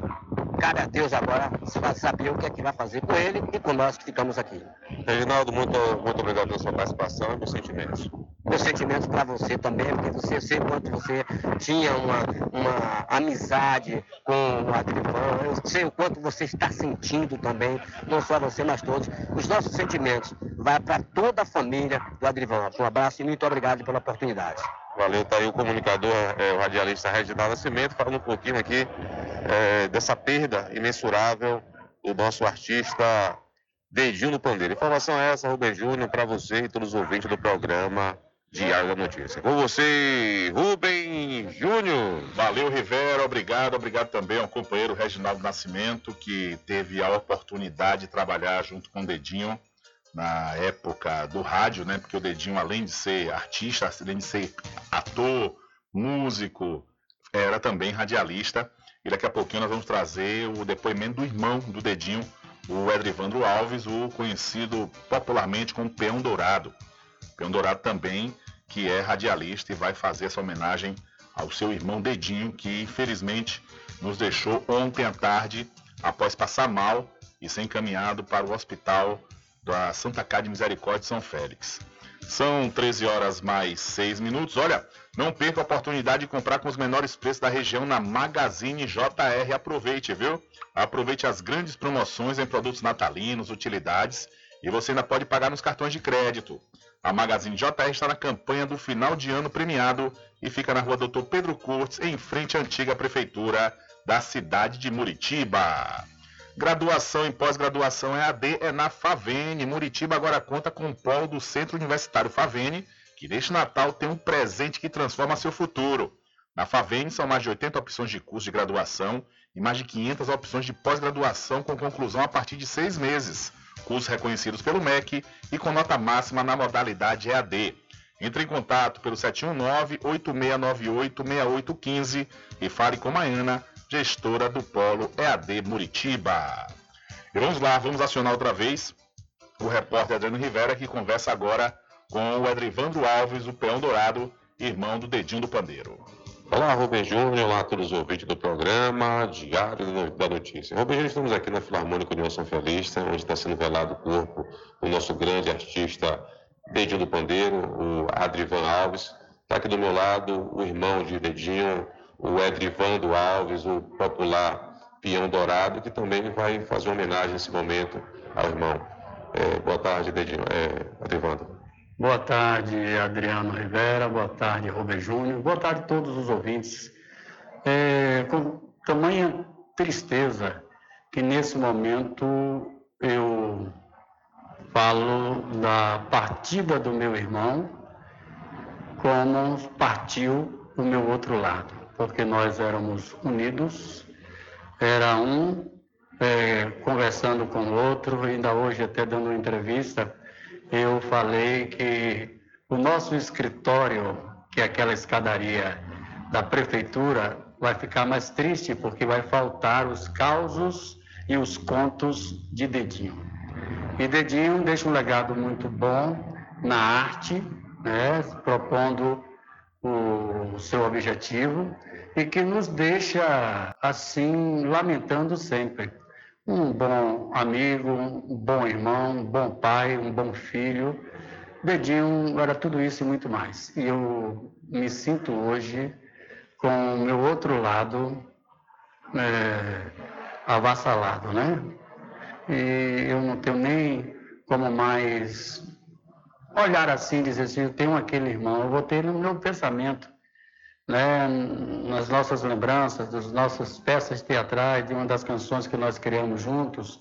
cabe a Deus agora saber o que é que vai fazer com ele e com nós que ficamos aqui. Reginaldo, muito, muito obrigado pela sua participação e meus sentimentos. Meus sentimentos para você também, porque você eu sei quanto você tinha uma, uma amizade com o Adrivan, eu sei o quanto você está sentindo também, não só você, mas todos. Os nossos sentimentos vai para toda a família do Adrivan. Um abraço e muito obrigado pela oportunidade. Valeu, tá aí o comunicador, é, o radialista Reginaldo Nascimento, falando um pouquinho aqui é, dessa perda imensurável do nosso artista Dedinho do Pandeiro. Informação é essa, Rubem Júnior, para você e todos os ouvintes do programa Diário da Notícia. Com você, Rubem Júnior. Valeu, Rivera, obrigado. Obrigado também ao companheiro Reginaldo Nascimento, que teve a oportunidade de trabalhar junto com o Dedinho na época do rádio, né? Porque o Dedinho, além de ser artista, além de ser ator, músico, era também radialista. E daqui a pouquinho nós vamos trazer o depoimento do irmão do Dedinho, o Edrivandro Alves, o conhecido popularmente como Peão Dourado. Peão Dourado também, que é radialista e vai fazer essa homenagem ao seu irmão Dedinho, que infelizmente nos deixou ontem à tarde, após passar mal e ser encaminhado para o hospital da Santa Cá de Misericórdia de São Félix. São 13 horas mais 6 minutos. Olha, não perca a oportunidade de comprar com os menores preços da região na Magazine JR. Aproveite, viu? Aproveite as grandes promoções em produtos natalinos, utilidades e você ainda pode pagar nos cartões de crédito. A Magazine JR está na campanha do final de ano premiado e fica na rua Doutor Pedro Cortes, em frente à antiga prefeitura da cidade de Muritiba. Graduação e pós-graduação EAD é na Favene. Muritiba agora conta com o polo do Centro Universitário Favene, que neste Natal tem um presente que transforma seu futuro. Na Favene são mais de 80 opções de curso de graduação e mais de 500 opções de pós-graduação com conclusão a partir de seis meses. Cursos reconhecidos pelo MEC e com nota máxima na modalidade EAD. Entre em contato pelo 719-8698-6815 e fale com Maiana gestora do Polo EAD Muritiba. E vamos lá, vamos acionar outra vez o repórter Adriano Rivera, que conversa agora com o Edrivandro Alves, o peão dourado, irmão do Dedinho do Pandeiro. Olá, Rubem Júnior, olá a todos os ouvintes do programa Diário da Notícia. Rubem Júnior, estamos aqui na Filarmônica União São Felista, onde está sendo velado o corpo do nosso grande artista Dedinho do Pandeiro, o Adrivan Alves. Está aqui do meu lado o irmão de Dedinho, o Edrivando Alves, o popular Peão Dourado, que também vai fazer uma homenagem nesse momento ao irmão. É, boa tarde, Dedinho, é, Edrivando. Boa tarde, Adriano Rivera, boa tarde, Rubem Júnior, boa tarde a todos os ouvintes. É, com tamanha tristeza que nesse momento eu falo da partida do meu irmão, como partiu o meu outro lado porque nós éramos unidos, era um é, conversando com o outro, ainda hoje até dando uma entrevista, eu falei que o nosso escritório, que é aquela escadaria da prefeitura, vai ficar mais triste porque vai faltar os causos e os contos de Dedinho. E Dedinho deixa um legado muito bom na arte, né, propondo o seu objetivo e que nos deixa assim lamentando sempre. Um bom amigo, um bom irmão, um bom pai, um bom filho. Dedinho era tudo isso e muito mais. E eu me sinto hoje com o meu outro lado é, avassalado, né? E eu não tenho nem como mais olhar assim e dizer assim, eu tenho aquele irmão, eu vou ter no meu pensamento né, nas nossas lembranças, das nossas peças teatrais, de uma das canções que nós criamos juntos,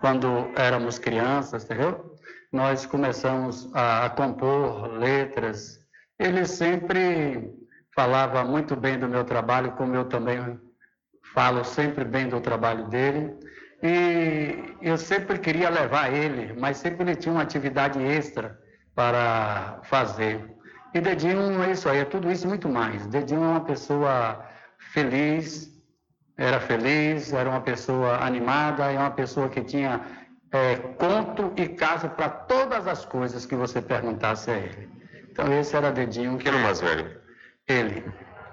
quando éramos crianças, entendeu? Nós começamos a, a compor letras. Ele sempre falava muito bem do meu trabalho, como eu também falo sempre bem do trabalho dele. E eu sempre queria levar ele, mas sempre ele tinha uma atividade extra para fazer. E Dedinho é isso aí, é tudo isso e muito mais. Dedinho é uma pessoa feliz, era feliz, era uma pessoa animada, é uma pessoa que tinha é, conto e casa para todas as coisas que você perguntasse a ele. Então esse era Dedinho. Que era o mais velho? Ele.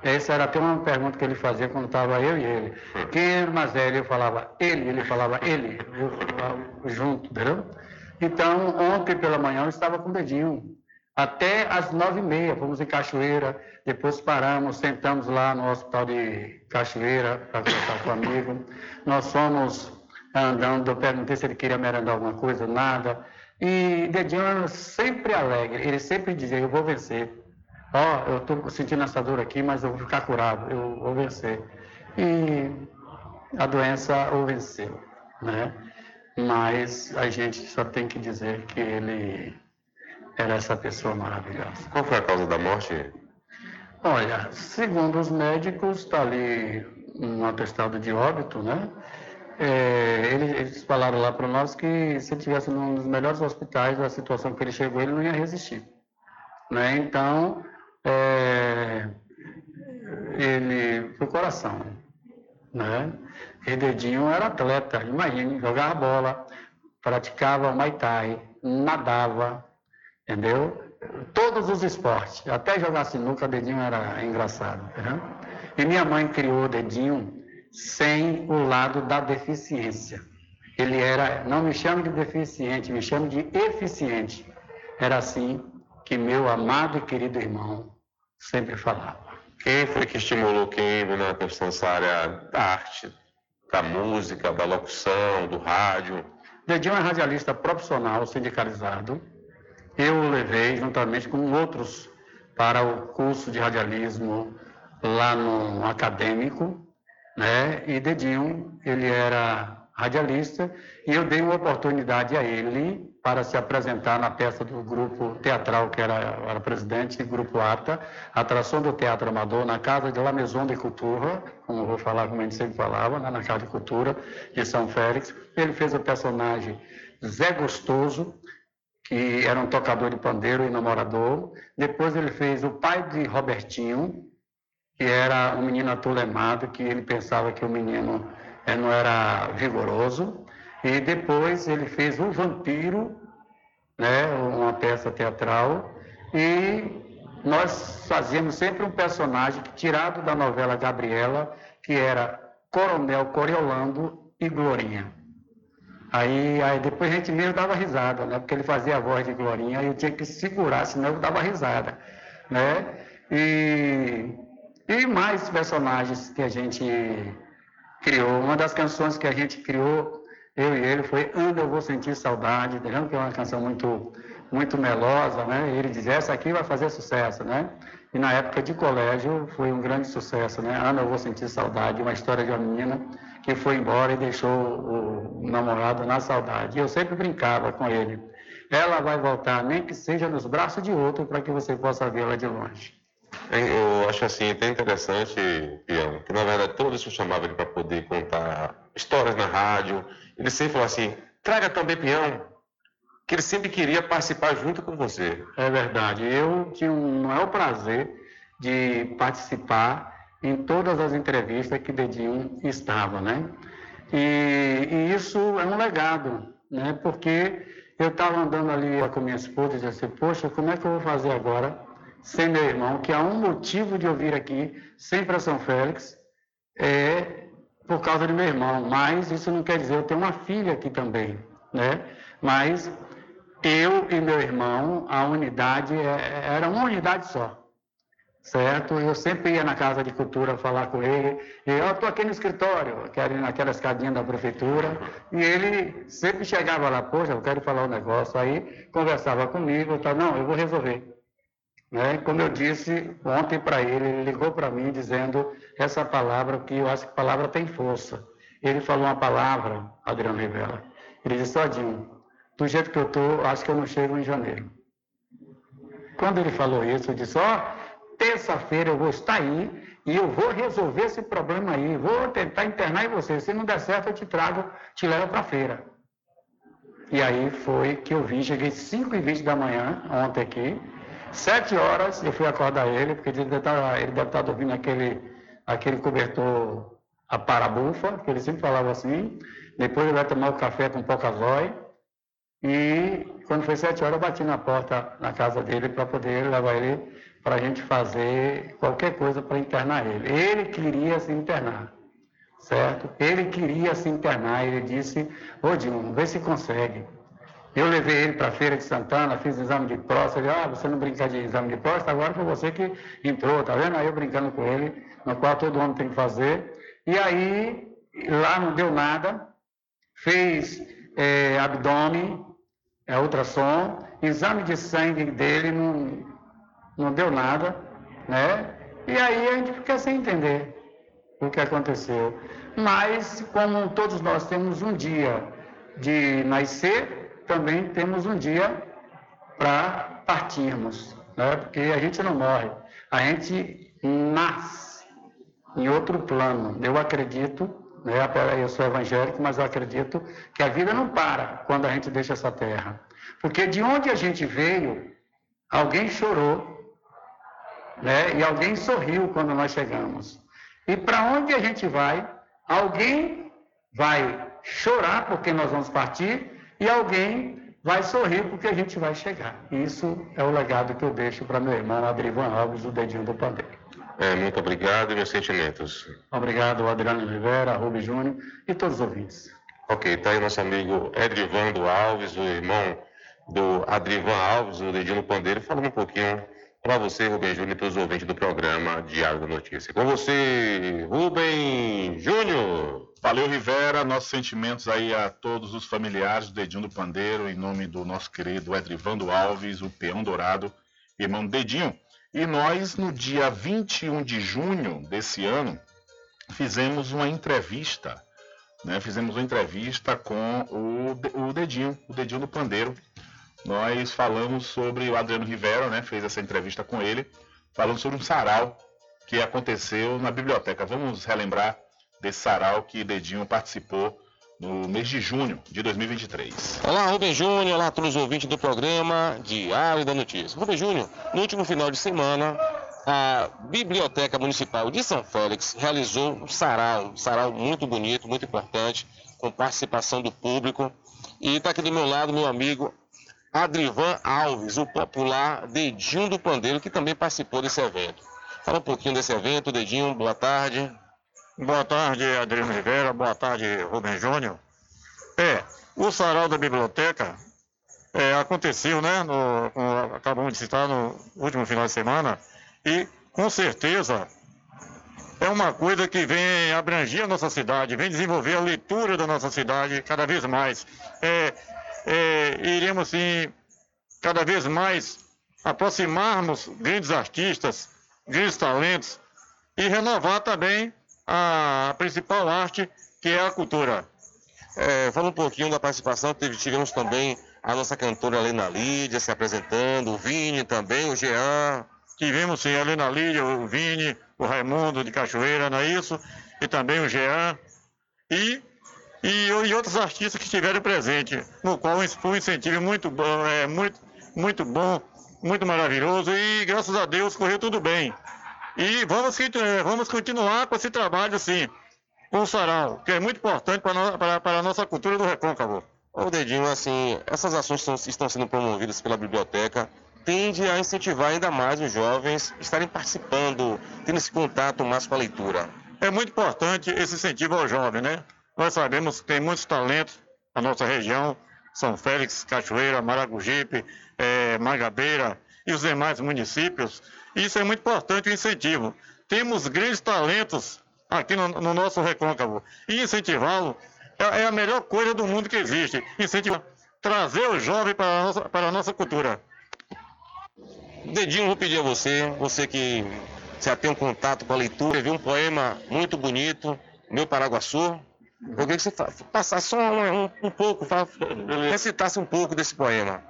Essa era até uma pergunta que ele fazia quando estava eu e ele. Quem era mais velho? Eu falava ele, ele falava ele, eu, eu, junto, entendeu? Então, ontem pela manhã eu estava com o dedinho. Até às nove e meia, fomos em Cachoeira, depois paramos, sentamos lá no hospital de Cachoeira para conversar com o amigo. Nós fomos andando, eu perguntei se ele queria merendar alguma coisa, nada. E Dedinho sempre alegre, ele sempre dizia, eu vou vencer. Ó, oh, eu estou sentindo essa dor aqui, mas eu vou ficar curado, eu vou vencer. E a doença o venceu, né? Mas a gente só tem que dizer que ele era essa pessoa maravilhosa. Qual foi a causa da morte? Olha, segundo os médicos, está ali um atestado de óbito, né? É, eles falaram lá para nós que se ele tivesse num dos melhores hospitais, a situação que ele chegou, ele não ia resistir. Né? Então, é, ele foi coração. Né? E Dedinho era atleta, imagine, jogava bola, praticava Muay Thai, nadava, entendeu? Todos os esportes, até jogar sinuca, Dedinho era engraçado. Né? E minha mãe criou Dedinho sem o lado da deficiência. Ele era, não me chame de deficiente, me chame de eficiente. Era assim que meu amado e querido irmão sempre falava. Quem foi que estimulou quem na questão dessa área da arte, da música, da locução, do rádio? Dedinho é radialista profissional, sindicalizado. Eu o levei, juntamente com outros, para o curso de radialismo lá no acadêmico, né? E Dedinho, ele era radialista e eu dei uma oportunidade a ele para se apresentar na peça do grupo teatral, que era, era presidente, grupo ATA, atração do Teatro Amador, na Casa de La Maison de Cultura, como eu vou falar, como a gente sempre falava, né? na Casa de Cultura de São Félix. Ele fez o personagem Zé Gostoso, que era um tocador de pandeiro e namorador. Depois ele fez o pai de Robertinho, que era um menino atulemado, que ele pensava que o menino eh, não era vigoroso. E depois ele fez O Vampiro, né, uma peça teatral, e nós fazíamos sempre um personagem tirado da novela Gabriela, que era Coronel Coriolando e Glorinha. Aí, aí depois a gente mesmo dava risada, né? Porque ele fazia a voz de Glorinha e eu tinha que segurar, senão eu dava risada, né? E e mais personagens que a gente criou. Uma das canções que a gente criou, eu e ele, foi Anda Eu Vou Sentir Saudade, que é uma canção muito, muito melosa, né? E ele dizia, essa aqui vai fazer sucesso, né? E na época de colégio foi um grande sucesso, né? Anda Eu Vou Sentir Saudade, uma história de uma menina que foi embora e deixou o namorado na saudade. Eu sempre brincava com ele. Ela vai voltar, nem que seja nos braços de outro, para que você possa vê-la de longe. Eu acho assim até interessante, Pião, que na verdade todos eu chamava ele para poder contar histórias na rádio. Ele sempre falou assim: traga também Pião, que ele sempre queria participar junto com você. É verdade. Eu tinha um maior prazer de participar em todas as entrevistas que Dedinho estava, né? E, e isso é um legado, né? Porque eu estava andando ali com minha esposa e disse assim, poxa, como é que eu vou fazer agora sem meu irmão, que há um motivo de eu vir aqui sempre a São Félix, é por causa de meu irmão. Mas isso não quer dizer eu tenho uma filha aqui também, né? Mas eu e meu irmão, a unidade é, era uma unidade só, certo? Eu sempre ia na casa de cultura falar com ele, e eu estou aqui no escritório, naquela escadinha da prefeitura, e ele sempre chegava lá, poxa, eu quero falar um negócio, aí conversava comigo, tá, não, eu vou resolver. Né? Como eu disse ontem para ele, ele ligou para mim dizendo essa palavra, que eu acho que palavra tem força. Ele falou uma palavra, Adriano Rivera. Ele disse, Odinho, do jeito que eu estou, acho que eu não chego em janeiro. Quando ele falou isso, eu disse, ó, oh, terça-feira eu vou estar aí e eu vou resolver esse problema aí, vou tentar internar em você. Se não der certo, eu te trago, te levo para a feira. E aí foi que eu vi, cheguei 5 e 20 da manhã, ontem aqui, Sete horas eu fui acordar ele, porque ele deve estar, tá, ele deve estar tá dormindo aquele, aquele cobertor a parabufa, que ele sempre falava assim. Depois ele vai tomar o café com pocazói. E quando foi sete horas eu bati na porta na casa dele para poder levar ele para a gente fazer qualquer coisa para internar ele. Ele queria se internar, certo? Ele queria se internar. Ele disse: Ô Dilma, vê se consegue. Eu levei ele para a Feira de Santana, fiz exame de próstata. Ele, ah, você não brinca de exame de próstata, agora foi você que entrou, tá vendo? Aí eu brincando com ele, no qual todo homem tem que fazer. E aí, lá não deu nada, fez é, abdômen, é, ultrassom, exame de sangue dele não, não deu nada, né? E aí a gente fica sem entender o que aconteceu. Mas, como todos nós temos um dia de nascer, também temos um dia para partirmos, né? Porque a gente não morre, a gente nasce em outro plano. Eu acredito né? Eu sou evangélico, mas eu acredito que a vida não para quando a gente deixa essa terra. Porque de onde a gente veio, alguém chorou, né? E alguém sorriu quando nós chegamos. E para onde a gente vai, alguém vai chorar porque nós vamos partir e alguém vai sorrir porque a gente vai chegar. Isso é o legado que eu deixo para meu irmão Adrivan Alves, o dedinho do pandeiro. É, muito obrigado e meus sentimentos. Obrigado, Adriano Rivera, Rubens Júnior e todos os ouvintes. Ok, está aí nosso amigo Edrivando Alves, o irmão do Adrivan Alves, o Dedinho Pandeiro, falando um pouquinho para você, Rubem Júnior, e todos os ouvintes do programa Diário da Notícia. Com você, Rubem Júnior. Valeu, Rivera. Nossos sentimentos aí a todos os familiares do Dedinho do Pandeiro, em nome do nosso querido Edrivando Alves, o Peão Dourado, irmão Dedinho. E nós, no dia 21 de junho desse ano, fizemos uma entrevista. Né? Fizemos uma entrevista com o, o Dedinho, o Dedinho do Pandeiro. Nós falamos sobre o Adriano Rivera, né? fez essa entrevista com ele, falando sobre um sarau que aconteceu na biblioteca. Vamos relembrar desse sarau que Dedinho participou no mês de junho de 2023. Olá, Rubem Júnior, olá a todos os ouvintes do programa Diário da Notícia. Rubem Júnior, no último final de semana, a Biblioteca Municipal de São Félix realizou um sarau, um sarau muito bonito, muito importante, com participação do público. E está aqui do meu lado meu amigo Adrivan Alves, o popular Dedinho do Pandeiro, que também participou desse evento. Fala um pouquinho desse evento, Dedinho, boa tarde. Boa tarde, Adriano Rivera. Boa tarde, Rubem Júnior. É, o sarau da biblioteca é, aconteceu, né? No, no, acabamos de citar no último final de semana. E, com certeza, é uma coisa que vem abranger a nossa cidade, vem desenvolver a leitura da nossa cidade cada vez mais. É, é, iremos, sim, cada vez mais aproximarmos grandes artistas, grandes talentos e renovar também a principal arte, que é a cultura. É, fala um pouquinho da participação, tivemos também a nossa cantora Helena Lídia se apresentando, o Vini também, o Jean. Tivemos sim a Helena Lídia, o Vini, o Raimundo de Cachoeira, não é isso? E também o Jean. E, e, e outros artistas que estiveram presentes, no qual foi um incentivo muito bom, é, muito, muito bom, muito maravilhoso e graças a Deus correu tudo bem. E vamos, eh, vamos continuar com esse trabalho, assim, com o sarau, que é muito importante para, a nossa cultura do recôncavo. Ô Dedinho, assim, essas ações estão, estão sendo promovidas pela biblioteca, tende a incentivar ainda mais os jovens estarem participando, tendo esse contato mais com a leitura. É muito importante esse incentivo ao jovem, né? Nós sabemos que tem muitos talentos na nossa região, São Félix, Cachoeira, Maragogipe, é, Magabeira e os demais municípios, isso é muito importante, o incentivo. Temos grandes talentos aqui no, no nosso recôncavo. E incentivá-lo é, é, a melhor coisa do mundo que existe. Incentivar, trazer o jovem para a nossa, para a nossa cultura. Dedinho, vou pedir a você, você que já tem um contato com a leitura, viu um poema muito bonito, Meu Paraguaçu. Eu queria que você passasse só um, um, pouco, recitasse um pouco desse poema.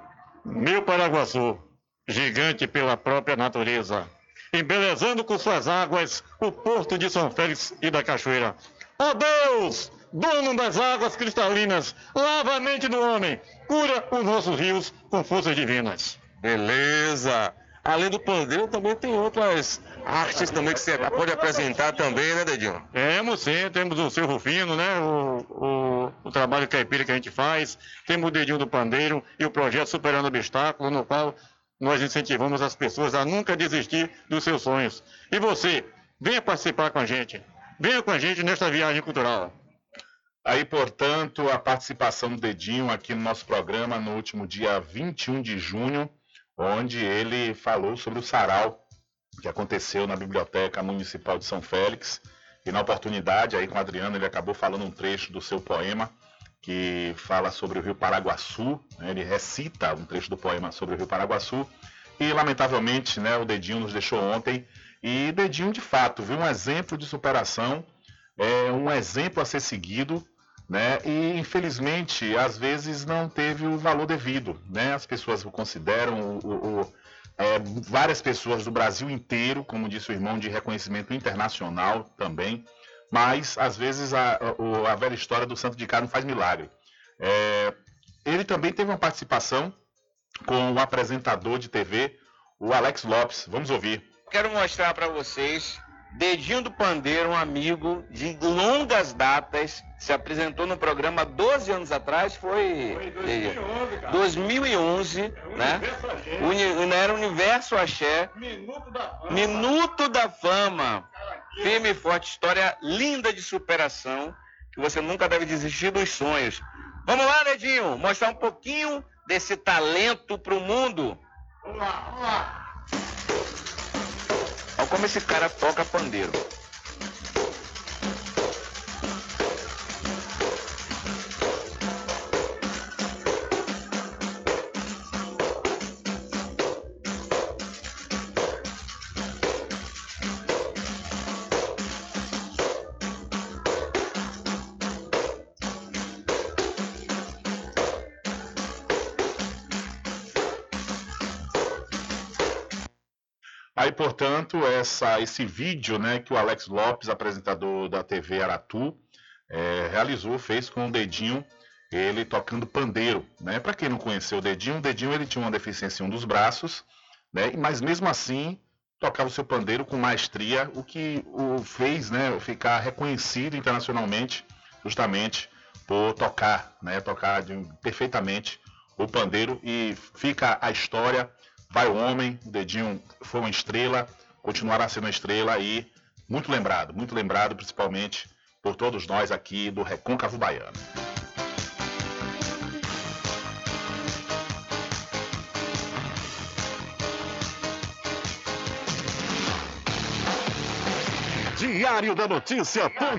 Meu Paraguaçu gigante pela própria natureza, embelezando com suas águas o porto de São Félix e da Cachoeira. Ó oh Deus, dono das águas cristalinas, lava a mente do homem, cura os nossos rios com forças divinas. Beleza! Além do pandeiro, também tem outras artes também que você pode apresentar também, né, Dedinho? Temos sim, temos o seu Rufino, né? O, o, o trabalho caipira que a gente faz, temos o Dedinho do Pandeiro e o projeto Superando Obstáculos, no qual nós incentivamos as pessoas a nunca desistir dos seus sonhos. E você, venha participar com a gente. Venha com a gente nesta viagem cultural. Aí, portanto, a participação do Dedinho aqui no nosso programa no último dia 21 de junho, onde ele falou sobre o sarau que aconteceu na Biblioteca Municipal de São Félix. E na oportunidade, aí com o Adriano, ele acabou falando um trecho do seu poema, que fala sobre o Rio Paraguaçu. Né? Ele recita um trecho do poema sobre o Rio Paraguaçu. E, lamentavelmente, né, o Dedinho nos deixou ontem. E Dedinho, de fato, viu um exemplo de superação, é, um exemplo a ser seguido. Né? E infelizmente, às vezes não teve o valor devido, né? As pessoas o consideram o, o, é, várias pessoas do Brasil inteiro, como disse o irmão, de reconhecimento internacional também, mas às vezes a, a, a velha história do santo de cá não faz milagre. É, ele também teve uma participação com o apresentador de TV, o Alex Lopes. Vamos ouvir. Quero mostrar para vocês Dedinho do Pandeiro, um amigo de longas datas, se apresentou no programa 12 anos atrás, foi, foi 2011, cara. 2011, é né? Uni, era Universo Axé. Minuto da Fama. Minuto da Fama. Firme e forte, história linda de superação, que você nunca deve desistir dos sonhos. Vamos lá, Dedinho, mostrar um pouquinho desse talento pro mundo. Vamos lá, vamos lá. Como esse cara toca pandeiro. Portanto, essa, esse vídeo né, que o Alex Lopes, apresentador da TV Aratu, é, realizou, fez com o Dedinho, ele tocando pandeiro. Né? Para quem não conheceu o Dedinho, o Dedinho ele tinha uma deficiência em um dos braços, né? mas mesmo assim tocava o seu pandeiro com maestria, o que o fez né, ficar reconhecido internacionalmente, justamente por tocar, né, tocar de, perfeitamente o pandeiro e fica a história Vai o Homem, o Dedinho foi uma estrela, continuará sendo uma estrela e muito lembrado, muito lembrado principalmente por todos nós aqui do Recôncavo Baiano. Diário da Notícia.com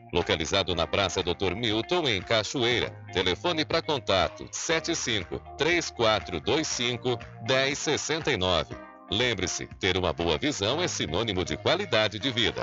localizado na Praça Dr. Milton, em Cachoeira. Telefone para contato 75 3425 1069. Lembre-se, ter uma boa visão é sinônimo de qualidade de vida.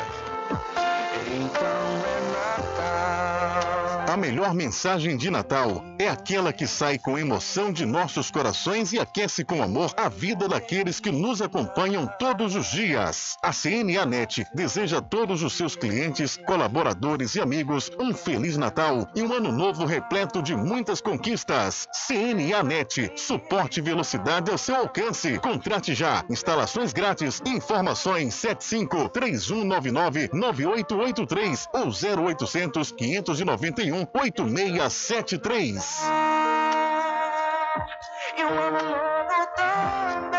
Então é Natal. A melhor mensagem de Natal é aquela que sai com emoção de nossos corações e aquece com amor a vida daqueles que nos acompanham todos os dias. A CNA Net deseja a todos os seus clientes, colaboradores e amigos um Feliz Natal e um ano novo repleto de muitas conquistas. CNA Net, suporte e velocidade ao seu alcance. Contrate já. Instalações grátis. Informações 75 3199 9883 ou 0800 591 8673. E um ano novo também.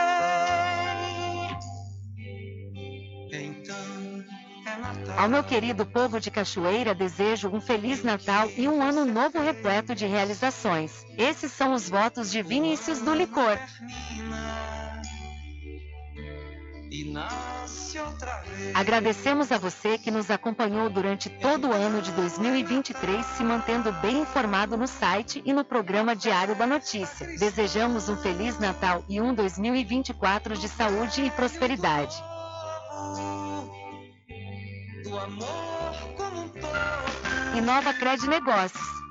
Então é Natal. Ao meu querido povo de Cachoeira, desejo um Feliz Natal e um ano novo repleto de realizações. Esses são os votos de Vinícius do Licor. E nasce outra vez. Agradecemos a você que nos acompanhou durante todo o ano de 2023, se mantendo bem informado no site e no programa Diário da Notícia. Desejamos um Feliz Natal e um 2024 de saúde e prosperidade. Inova Cred Negócios.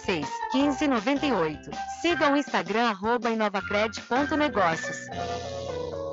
86 15 98. Siga o Instagram arroba inovacred.negócios.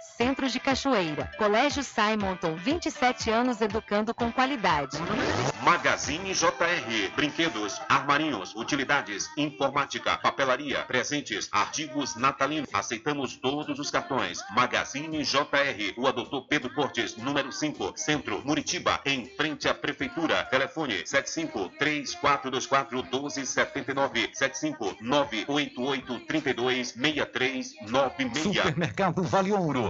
Centro de Cachoeira. Colégio Simonton, 27 anos educando com qualidade. Magazine JR. Brinquedos, armarinhos, utilidades, informática, papelaria, presentes, artigos natalinos. Aceitamos todos os cartões. Magazine JR. Rua Doutor Pedro Cortes, número 5, Centro, Muritiba, em frente à Prefeitura. Telefone 75 3424 1279 75 988 32 6396. Supermercado Vale Ouro.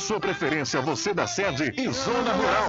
sua preferência, você da sede e zona rural.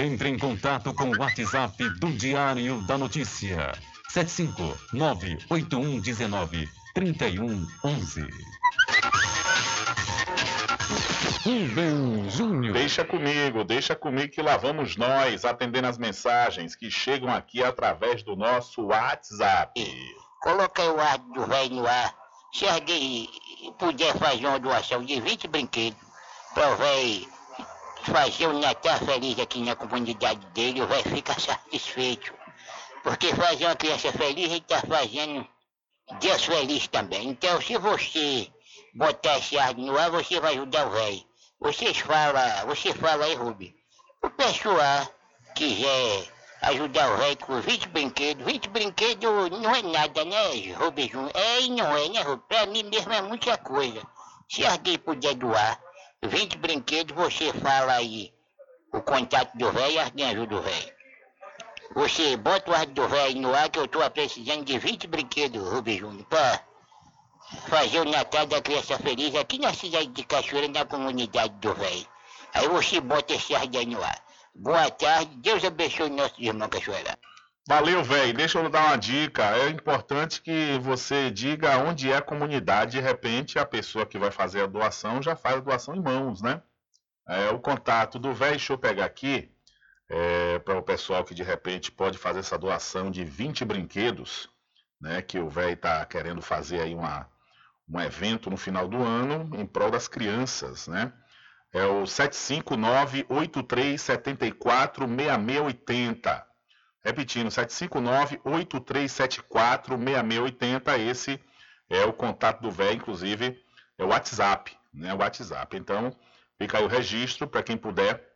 Entre em contato com o WhatsApp do Diário da Notícia. 759-8119-3111. Rubem Júnior. Deixa comigo, deixa comigo que lá vamos nós atendendo as mensagens que chegam aqui através do nosso WhatsApp. Coloquei o ar do velho no ar. Se alguém puder fazer uma doação de 20 brinquedos para o velho fazer o Natal feliz aqui na comunidade dele, o velho fica satisfeito. Porque fazer uma criança feliz, ele está fazendo Deus feliz também. Então, se você botar esse ar no ar, você vai ajudar o velho. Vocês fala, você fala aí, Rubi. O pessoal quiser ajudar o velho com 20 brinquedos, 20 brinquedos não é nada, né, Rubi? É e não é, né, Rubi? Pra mim mesmo é muita coisa. Se alguém puder doar 20 brinquedos, você fala aí o contato do velho e alguém ajuda o velho. Você bota o ar do velho no ar que eu tô precisando de 20 brinquedos, Rubi Júnior, pra fazer o Natal da Criança Feliz aqui na cidade de Cachoeira, na comunidade do velho. Aí você bota esse ar no ar. Boa tarde, Deus abençoe nosso irmão Cachoeira. Valeu, velho. Deixa eu dar uma dica. É importante que você diga onde é a comunidade. De repente, a pessoa que vai fazer a doação já faz a doação em mãos, né? É, o contato do velho, deixa eu pegar aqui, é, para o pessoal que de repente pode fazer essa doação de 20 brinquedos, né? Que o velho está querendo fazer aí uma, um evento no final do ano em prol das crianças, né? É o 759-8374-6680. Repetindo, 759-8374-6680. Esse é o contato do velho, inclusive é o WhatsApp, né? O WhatsApp. Então, fica aí o registro para quem puder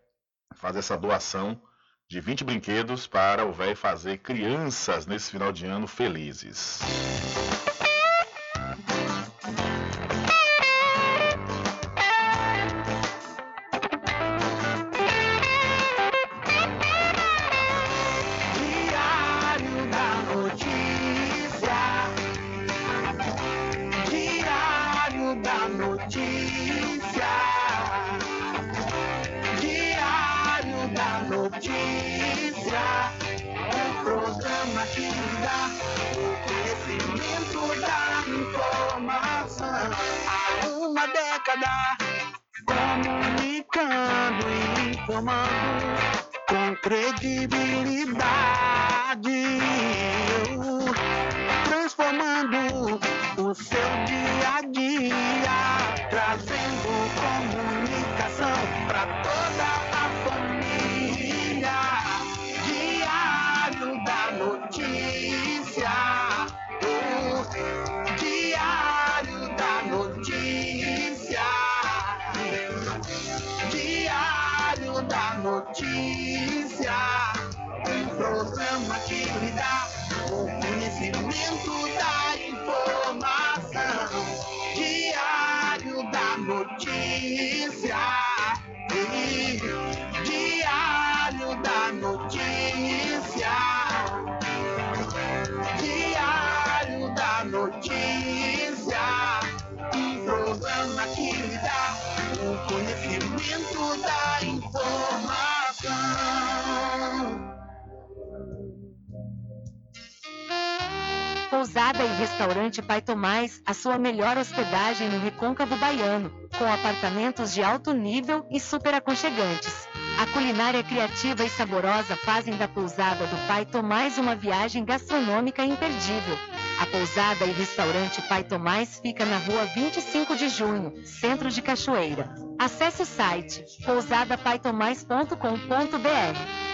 fazer essa doação de 20 brinquedos para o velho fazer crianças nesse final de ano felizes. Diário Restaurante Pai Tomás, a sua melhor hospedagem no Recôncavo Baiano, com apartamentos de alto nível e super aconchegantes. A culinária criativa e saborosa fazem da pousada do Pai Tomás uma viagem gastronômica imperdível. A pousada e restaurante Pai Tomás fica na rua 25 de junho, centro de Cachoeira. Acesse o site pousadapaitomais.com.br.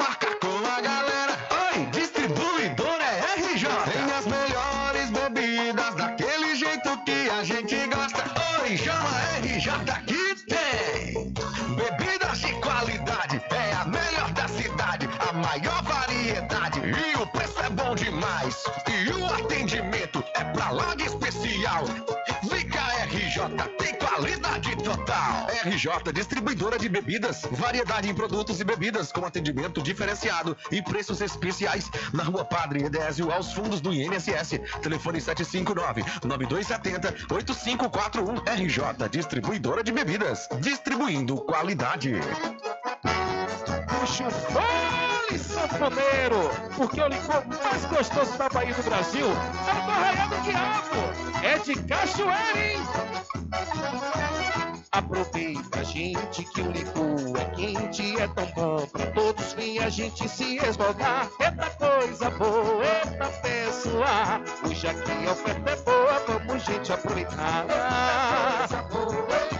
distribuidora é RJ. Tem as melhores bebidas daquele jeito que a gente gosta. Oi, chama RJ que tem. Bebidas de qualidade é a melhor da cidade, a maior variedade e o preço é bom demais. E o atendimento é pra lá de especial. Fica RJ tem qualidade total. RJ Distribuidora de Bebidas, variedade em produtos e bebidas com atendimento diferenciado e preços especiais na Rua Padre Edésio, aos fundos do INSS. Telefone 759 9270 8541 RJ Distribuidora de Bebidas, distribuindo qualidade. Puxa o fole, sanfoneiro, porque o licor mais gostoso da Bahia do Brasil é do Arraial do Diabo. É de cachoeira, hein? Aproveita, gente, que o licor é quente, é tão bom pra todos vir a gente se esmogar. Eita coisa boa, eita pessoa, hoje aqui a oferta é boa, vamos gente aproveitar. Eita coisa boa,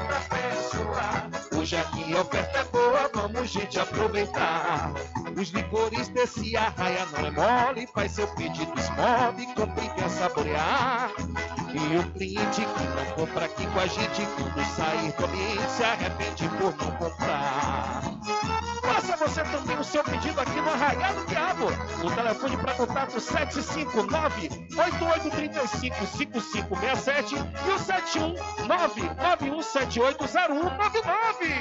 hoje aqui a oferta é boa, vamos gente aproveitar. Os licores desse arraia não é mole, faz seu pedido, esmove, compre e quer saborear. E o cliente que não compra aqui com a gente, quando sair do ambiente, se arrepende por não comprar. Faça você também o seu pedido aqui no Arraial do Diabo. O telefone para contato 759-8835-5567 e o 719-9178-0199.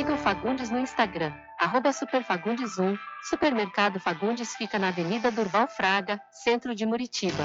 Siga o Fagundes no Instagram, arroba Superfagundes1. Supermercado Fagundes fica na Avenida Durval Fraga, centro de Muritiba.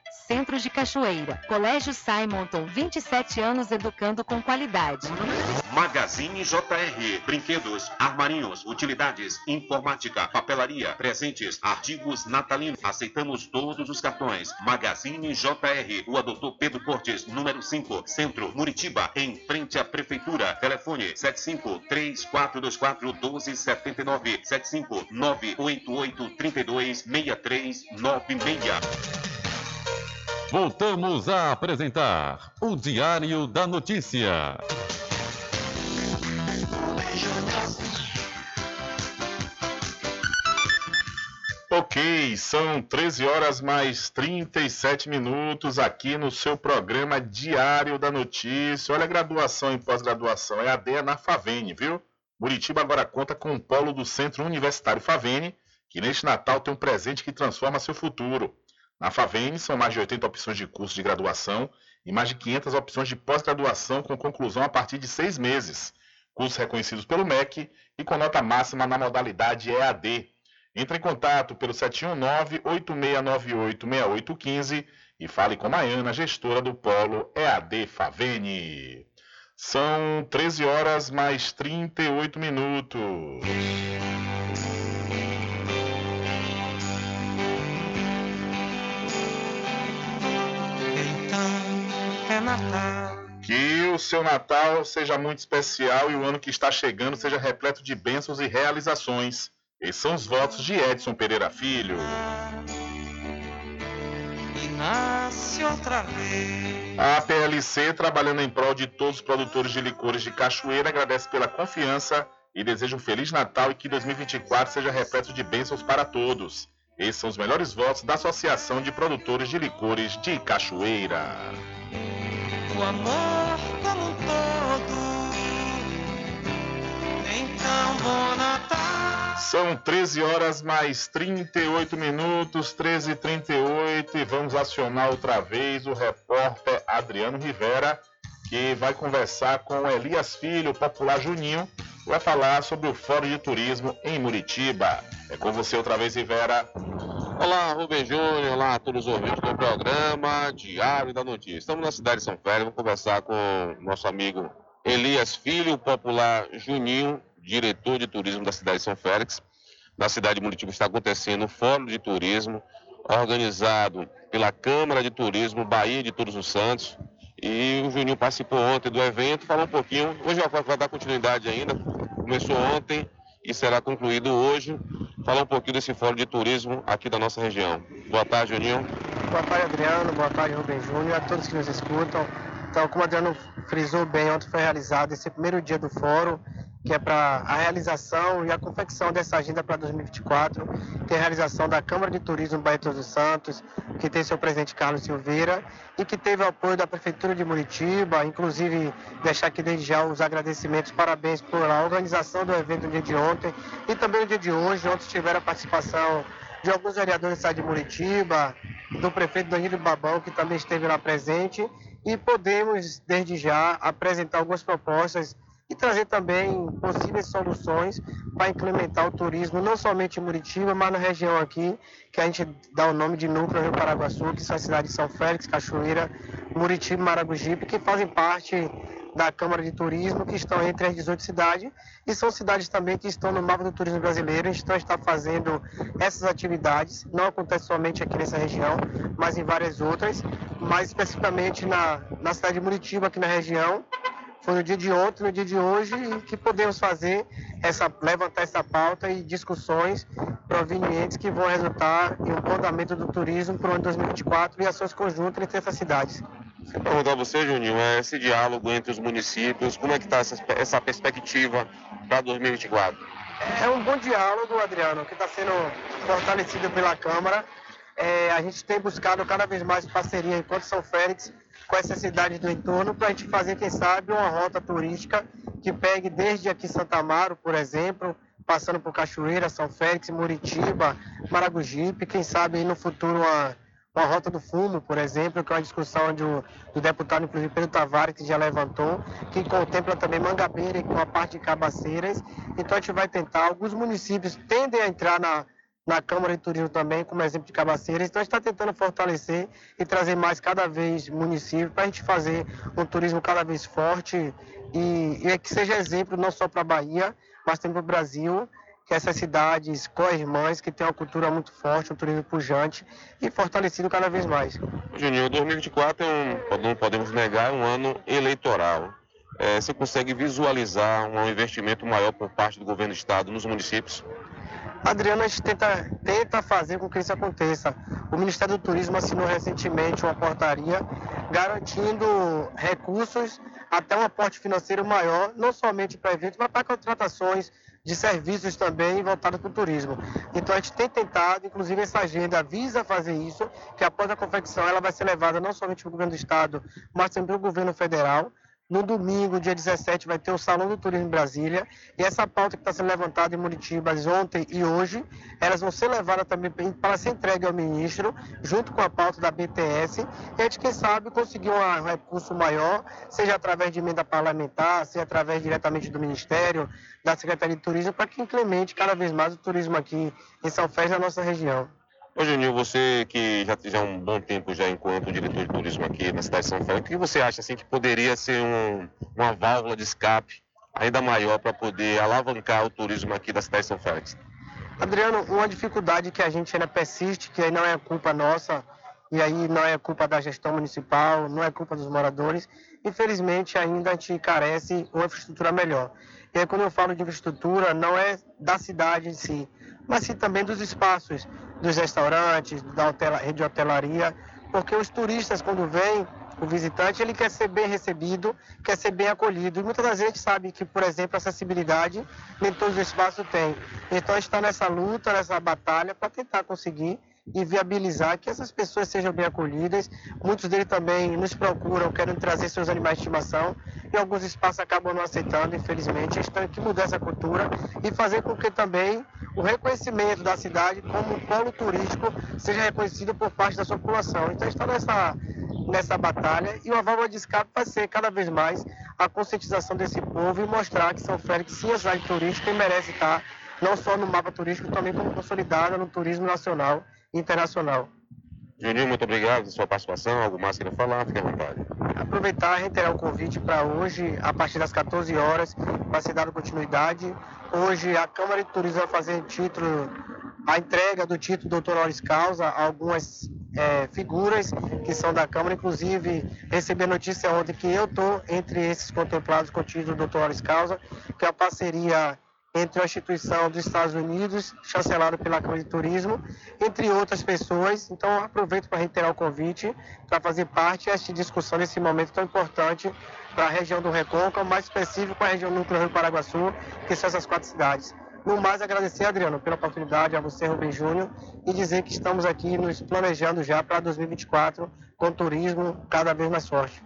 Centro de Cachoeira. Colégio Simonton, 27 anos educando com qualidade. Magazine JR. Brinquedos, armarinhos, utilidades, informática, papelaria, presentes, artigos natalinos. Aceitamos todos os cartões. Magazine JR. Rua Doutor Pedro Cortes, número 5, Centro, Muritiba, em frente à Prefeitura. Telefone 75 3424 Voltamos a apresentar o Diário da Notícia. Ok, são 13 horas mais 37 minutos aqui no seu programa Diário da Notícia. Olha a graduação e pós-graduação, é AD é na Favene, viu? Muritiba agora conta com o polo do Centro Universitário Favene, que neste Natal tem um presente que transforma seu futuro. Na Favene são mais de 80 opções de curso de graduação e mais de 500 opções de pós-graduação com conclusão a partir de seis meses. Cursos reconhecidos pelo MEC e com nota máxima na modalidade EAD. Entre em contato pelo 719-8698-6815 e fale com a Ana, gestora do Polo EAD Favene. São 13 horas mais 38 minutos. Natal. Que o seu Natal seja muito especial e o ano que está chegando seja repleto de bênçãos e realizações. Esses são os votos de Edson Pereira Filho. E nasce outra vez. A PLC, trabalhando em prol de todos os produtores de licores de Cachoeira, agradece pela confiança e deseja um Feliz Natal e que 2024 seja repleto de bênçãos para todos. Esses são os melhores votos da Associação de Produtores de Licores de Cachoeira. O amor como um todo. Então, bom Natal. São 13 horas mais 38 minutos, 13 e 38 e vamos acionar outra vez o repórter Adriano Rivera, que vai conversar com Elias Filho, popular Juninho, vai falar sobre o Fórum de Turismo em Muritiba. É com você outra vez, Rivera. Olá, Rubem Júnior, olá a todos os ouvintes do programa Diário da Notícia. Estamos na cidade de São Félix, vamos conversar com nosso amigo Elias Filho, popular Juninho, diretor de turismo da cidade de São Félix. Na cidade de Muritiba está acontecendo o Fórum de Turismo, organizado pela Câmara de Turismo Bahia de Todos os Santos. E o Juninho participou ontem do evento, falou um pouquinho. Hoje vai, dar continuidade ainda. Começou ontem e será concluído hoje. Falar um pouquinho desse Fórum de Turismo aqui da nossa região. Boa tarde, Juninho. Boa tarde, Adriano. Boa tarde, Rubem Júnior. A todos que nos escutam. Então, como o Adriano frisou bem, ontem foi realizado esse primeiro dia do fórum que é para a realização e a confecção dessa agenda para 2024, que é a realização da Câmara de Turismo Bahia dos Santos, que tem seu presidente Carlos Silveira, e que teve o apoio da Prefeitura de Muritiba, inclusive deixar aqui desde já os agradecimentos, parabéns por a organização do evento no dia de ontem e também no dia de hoje, onde tiveram a participação de alguns vereadores da cidade de Muritiba, do prefeito Danilo Babão, que também esteve lá presente, e podemos, desde já, apresentar algumas propostas e trazer também possíveis soluções para implementar o turismo, não somente em Muritiba, mas na região aqui, que a gente dá o nome de Núcleo Rio Paraguaçu, que são as cidades de São Félix, Cachoeira, Muritiba e Maragogipe, que fazem parte da Câmara de Turismo, que estão entre as 18 cidades, e são cidades também que estão no mapa do turismo brasileiro, a gente está fazendo essas atividades, não acontece somente aqui nessa região, mas em várias outras, mas especificamente na, na cidade de Muritiba, aqui na região, foi no dia de ontem, no dia de hoje, que podemos fazer essa, levantar essa pauta e discussões provenientes que vão resultar em um andamento do turismo para o ano 2024 e ações conjuntas entre essas cidades. Perguntar a você, Juninho, é esse diálogo entre os municípios, como é que está essa, essa perspectiva para 2024? É um bom diálogo, Adriano, que está sendo fortalecido pela Câmara. É, a gente tem buscado cada vez mais parceria enquanto São Félix com essas cidades do entorno para a gente fazer, quem sabe, uma rota turística que pegue desde aqui Santa Amaro, por exemplo, passando por Cachoeira, São Félix, Muritiba, Maragogipe, quem sabe no futuro uma, uma rota do fumo, por exemplo, que é uma discussão o, do deputado, inclusive Pedro Tavares, que já levantou, que contempla também Mangabeira e com a parte de Cabaceiras. Então a gente vai tentar, alguns municípios tendem a entrar na, na Câmara de Turismo também, como exemplo de Cabaceiras. Então, a gente está tentando fortalecer e trazer mais cada vez municípios para a gente fazer um turismo cada vez forte e, e é que seja exemplo não só para a Bahia, mas também para o Brasil, que essas cidades co-irmãs, que têm uma cultura muito forte, um turismo pujante e fortalecido cada vez mais. Juninho, 2024 é um, não podemos negar, um ano eleitoral. É, você consegue visualizar um investimento maior por parte do governo do estado nos municípios? Adriano, a gente tenta, tenta fazer com que isso aconteça. O Ministério do Turismo assinou recentemente uma portaria garantindo recursos até um aporte financeiro maior, não somente para eventos, mas para contratações de serviços também voltados para o turismo. Então a gente tem tentado, inclusive essa agenda visa fazer isso, que após a confecção ela vai ser levada não somente para o governo do estado, mas também para o governo federal. No domingo, dia 17, vai ter o Salão do Turismo em Brasília. E essa pauta que está sendo levantada em Muritiba ontem e hoje, elas vão ser levadas também para ser entregue ao ministro, junto com a pauta da BTS. E a gente, quem sabe, conseguir um recurso maior, seja através de emenda parlamentar, seja através diretamente do Ministério, da Secretaria de Turismo, para que incremente cada vez mais o turismo aqui em São Félix, na nossa região. Ô Juninho, você que já já um bom tempo já enquanto diretor de turismo aqui na cidade de São Félix, o que você acha assim que poderia ser um, uma válvula de escape ainda maior para poder alavancar o turismo aqui da cidade de São Félix? Adriano, uma dificuldade que a gente ainda persiste, que aí não é culpa nossa, e aí não é culpa da gestão municipal, não é culpa dos moradores, infelizmente ainda a gente carece uma infraestrutura melhor. E aí quando eu falo de infraestrutura, não é da cidade em si, mas sim também dos espaços, dos restaurantes, da hotela, rede de hotelaria, porque os turistas, quando vêm, o visitante, ele quer ser bem recebido, quer ser bem acolhido. E muitas das vezes a gente sabe que, por exemplo, acessibilidade nem todos os espaços têm. Então a gente está nessa luta, nessa batalha para tentar conseguir e viabilizar que essas pessoas sejam bem acolhidas. Muitos deles também nos procuram, querem trazer seus animais de estimação e alguns espaços acabam não aceitando, infelizmente. A gente tem que mudar essa cultura e fazer com que também o reconhecimento da cidade como polo turístico seja reconhecido por parte da sua população. Então, está nessa nessa batalha e uma válvula de escape vai ser cada vez mais a conscientização desse povo e mostrar que São Félix sim é cidade turística e merece estar não só no mapa turístico, também como consolidada no turismo nacional internacional. Juninho, muito obrigado pela sua participação. Algo mais queira falar? Fique à vontade. Aproveitar e reiterar o convite para hoje, a partir das 14 horas, vai ser dado continuidade. Hoje a Câmara de Turismo vai fazer título, a entrega do título doutor honoris causa a algumas é, figuras que são da Câmara. Inclusive, recebi a notícia ontem que eu estou entre esses contemplados com o título doutor honoris causa, que é a parceria entre a instituição dos Estados Unidos, chancelada pela Câmara de Turismo, entre outras pessoas. Então, aproveito para reiterar o convite para fazer parte desta discussão nesse momento tão importante para a região do Recôncavo, mais específico a região núcleo Rio Paraguaçu, que são essas quatro cidades. No mais, agradecer, Adriano, pela oportunidade, a você, Rubem Júnior, e dizer que estamos aqui nos planejando já para 2024 com turismo cada vez mais forte.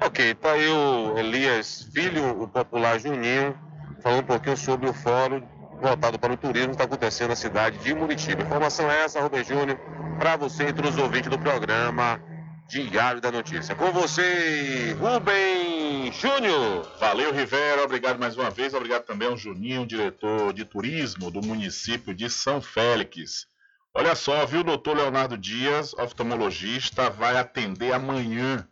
Ok, tá aí o Elias Filho, o popular Juninho, falando um pouquinho sobre o fórum voltado para o turismo que está acontecendo na cidade de Muritiba. Informação é essa, Rubem Júnior, para você entre os ouvintes do programa Diário da Notícia. Com você, Rubem Júnior. Valeu, Rivera. Obrigado mais uma vez. Obrigado também ao Juninho, diretor de turismo do município de São Félix. Olha só, viu, o doutor Leonardo Dias, oftalmologista, vai atender amanhã,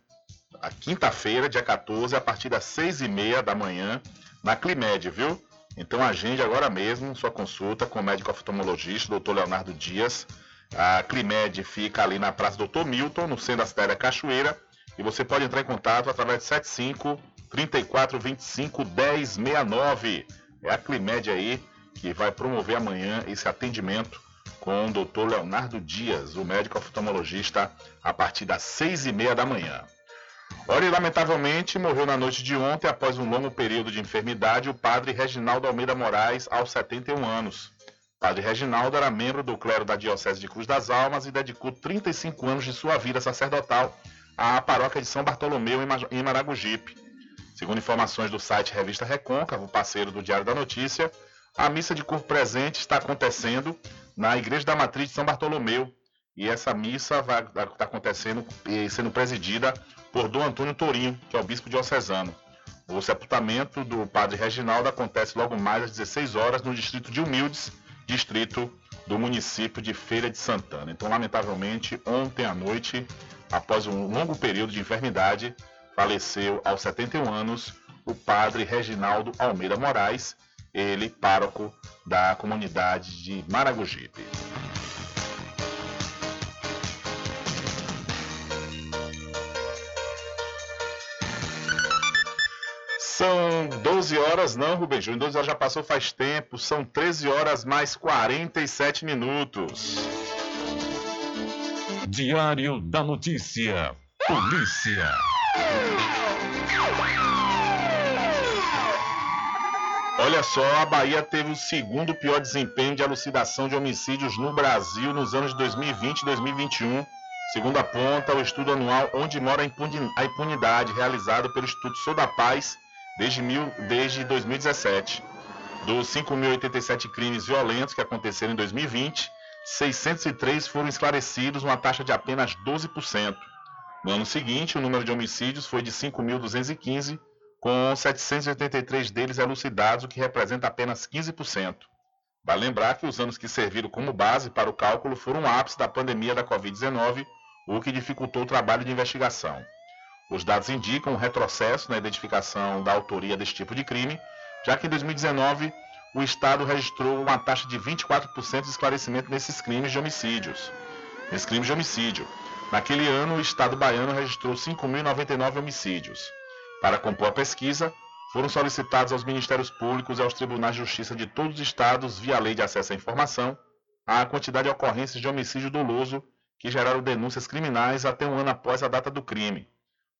a quinta-feira, dia 14, a partir das seis e meia da manhã, na Climed, viu? Então agende agora mesmo sua consulta com o médico oftalmologista, Dr. Leonardo Dias. A Climed fica ali na Praça Dr. Milton, no centro da cidade da Cachoeira. E você pode entrar em contato através de 75 34 25 1069. É a Climed aí que vai promover amanhã esse atendimento com o Dr. Leonardo Dias, o médico oftalmologista, a partir das seis e meia da manhã. Ora, lamentavelmente, morreu na noite de ontem, após um longo período de enfermidade, o padre Reginaldo Almeida Moraes, aos 71 anos. Padre Reginaldo era membro do clero da Diocese de Cruz das Almas e dedicou 35 anos de sua vida sacerdotal à paróquia de São Bartolomeu, em Maragogipe. Segundo informações do site Revista Recôncavo, parceiro do Diário da Notícia, a missa de corpo presente está acontecendo na Igreja da Matriz de São Bartolomeu, e essa missa vai estar tá acontecendo e sendo presidida por Dom Antônio Torinho, que é o bispo diocesano. O sepultamento do padre Reginaldo acontece logo mais às 16 horas no distrito de Humildes, distrito do município de Feira de Santana. Então, lamentavelmente, ontem à noite, após um longo período de enfermidade, faleceu aos 71 anos o padre Reginaldo Almeida Moraes, ele pároco da comunidade de Maragogipe. São 12 horas, não, Rubem Júnior, 12 horas já passou faz tempo, são 13 horas mais 47 minutos. Diário da Notícia. Polícia. Olha só, a Bahia teve o segundo pior desempenho de elucidação de homicídios no Brasil nos anos de 2020 e 2021, segundo aponta o estudo anual Onde Mora a Impunidade, realizado pelo Instituto Sou da Paz desde, mil, desde 2017. Dos 5.087 crimes violentos que aconteceram em 2020, 603 foram esclarecidos, uma taxa de apenas 12%. No ano seguinte, o número de homicídios foi de 5.215, com 783 deles elucidados, o que representa apenas 15%. Vale lembrar que os anos que serviram como base para o cálculo foram o ápice da pandemia da Covid-19, o que dificultou o trabalho de investigação. Os dados indicam um retrocesso na identificação da autoria desse tipo de crime, já que em 2019 o Estado registrou uma taxa de 24% de esclarecimento nesses crimes de homicídios. Nesses crimes de homicídio. Naquele ano, o Estado baiano registrou 5.099 homicídios. Para compor a pesquisa, foram solicitados aos Ministérios Públicos e aos Tribunais de Justiça de todos os estados, via Lei de Acesso à Informação, a quantidade de ocorrências de homicídio doloso que geraram denúncias criminais até um ano após a data do crime.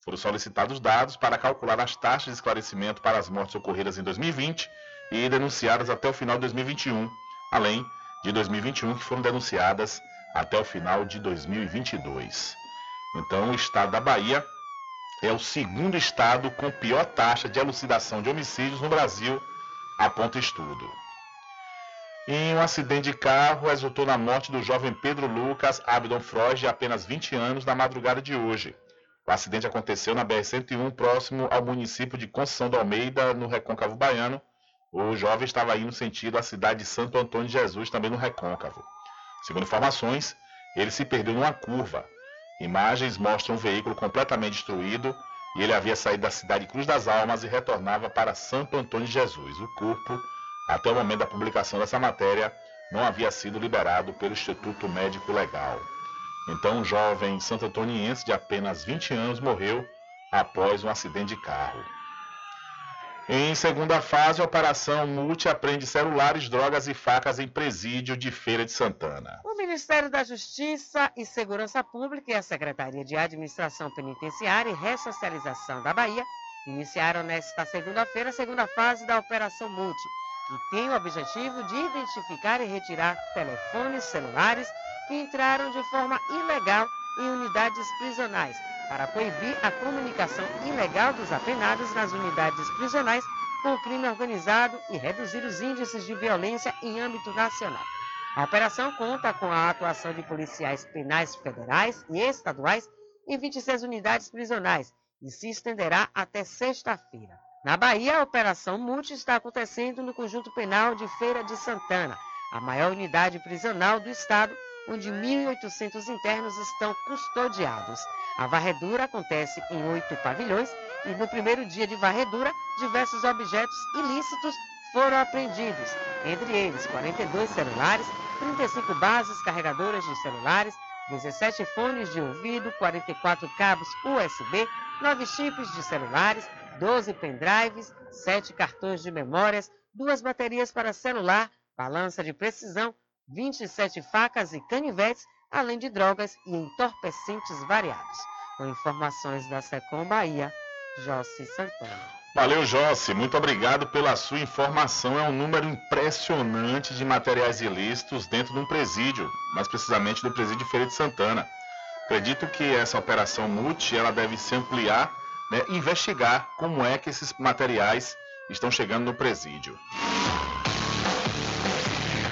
Foram solicitados dados para calcular as taxas de esclarecimento para as mortes ocorridas em 2020 e denunciadas até o final de 2021, além de 2021 que foram denunciadas até o final de 2022. Então, o estado da Bahia é o segundo estado com pior taxa de elucidação de homicídios no Brasil, aponta estudo. Em um acidente de carro, resultou na morte do jovem Pedro Lucas Abdon Freud, de apenas 20 anos, na madrugada de hoje. O acidente aconteceu na BR-101, próximo ao município de Conceição do Almeida, no Recôncavo Baiano. O jovem estava indo sentido à cidade de Santo Antônio de Jesus, também no Recôncavo. Segundo informações, ele se perdeu numa curva. Imagens mostram um veículo completamente destruído e ele havia saído da cidade de Cruz das Almas e retornava para Santo Antônio de Jesus. O corpo até o momento da publicação dessa matéria, não havia sido liberado pelo Instituto Médico Legal. Então, um jovem santo antoniense de apenas 20 anos morreu após um acidente de carro. Em segunda fase, a Operação Multi apreende celulares, drogas e facas em presídio de Feira de Santana. O Ministério da Justiça e Segurança Pública e a Secretaria de Administração Penitenciária e Ressocialização da Bahia iniciaram nesta segunda-feira a segunda fase da Operação Multi que tem o objetivo de identificar e retirar telefones celulares que entraram de forma ilegal em unidades prisionais, para coibir a comunicação ilegal dos apenados nas unidades prisionais com o crime organizado e reduzir os índices de violência em âmbito nacional. A operação conta com a atuação de policiais penais federais e estaduais em 26 unidades prisionais e se estenderá até sexta-feira. Na Bahia, a Operação Multi está acontecendo no Conjunto Penal de Feira de Santana, a maior unidade prisional do estado, onde 1.800 internos estão custodiados. A varredura acontece em oito pavilhões e no primeiro dia de varredura, diversos objetos ilícitos foram apreendidos, entre eles 42 celulares, 35 bases carregadoras de celulares, 17 fones de ouvido, 44 cabos USB, 9 chips de celulares, 12 pendrives, 7 cartões de memórias, duas baterias para celular, balança de precisão, 27 facas e canivetes, além de drogas e entorpecentes variados. Com informações da Secom Bahia, Jossi Santana. Valeu, Jossi. Muito obrigado pela sua informação. É um número impressionante de materiais ilícitos dentro de um presídio, mais precisamente do presídio Feira de Santana. Acredito que essa operação multi ela deve se ampliar né, investigar como é que esses materiais estão chegando no presídio.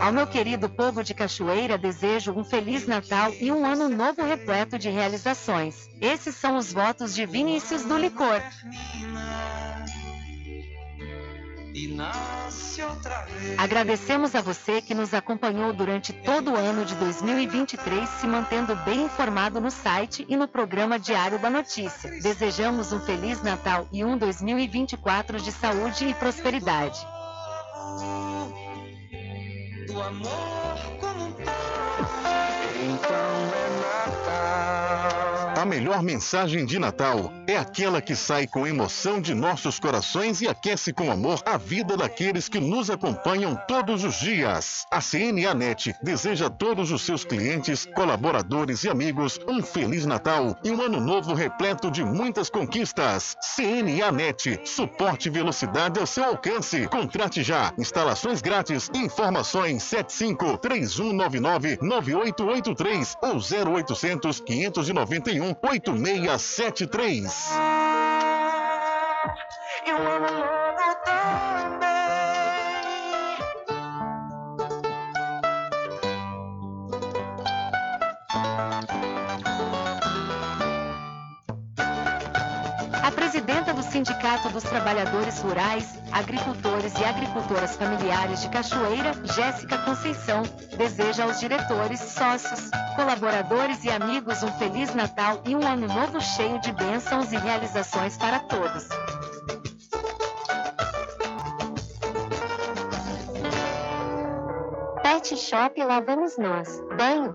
Ao meu querido povo de Cachoeira, desejo um Feliz Natal e um ano novo repleto de realizações. Esses são os votos de Vinícius do Licor. Agradecemos a você que nos acompanhou durante todo o ano de 2023, se mantendo bem informado no site e no programa Diário da Notícia. Desejamos um Feliz Natal e um 2024 de saúde e prosperidade. Do amor como um Então é Natal. melhor mensagem de Natal é aquela que sai com emoção de nossos corações e aquece com amor a vida daqueles que nos acompanham todos os dias. A CNA Net deseja a todos os seus clientes, colaboradores e amigos um feliz Natal e um ano novo repleto de muitas conquistas. CNA Net, suporte e velocidade ao seu alcance. Contrate já. Instalações grátis. Informações 75 3199 9883 ou 0800 591 8673. E um ano novo também. Sindicato dos Trabalhadores Rurais, Agricultores e Agricultoras Familiares de Cachoeira, Jéssica Conceição, deseja aos diretores, sócios, colaboradores e amigos um Feliz Natal e um ano novo cheio de bênçãos e realizações para todos. Pet Shop Lá Vamos Nós. Banho,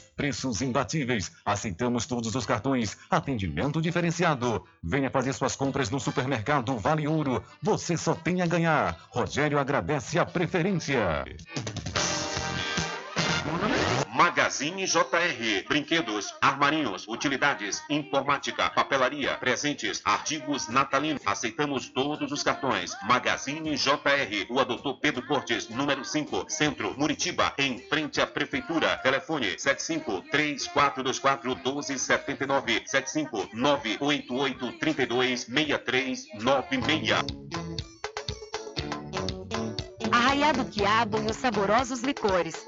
preços imbatíveis. Aceitamos todos os cartões, atendimento diferenciado. Venha fazer suas compras no Supermercado Vale Ouro. Você só tem a ganhar. Rogério agradece a preferência. Magazine JR. Brinquedos, armarinhos, utilidades, informática, papelaria, presentes, artigos natalinos. Aceitamos todos os cartões. Magazine JR. Rua Doutor Pedro Cortes, número 5, Centro, Muritiba, em frente à Prefeitura. Telefone 75 3424 1279 75 988 32 6396. Arraiado Quiabo e os saborosos licores.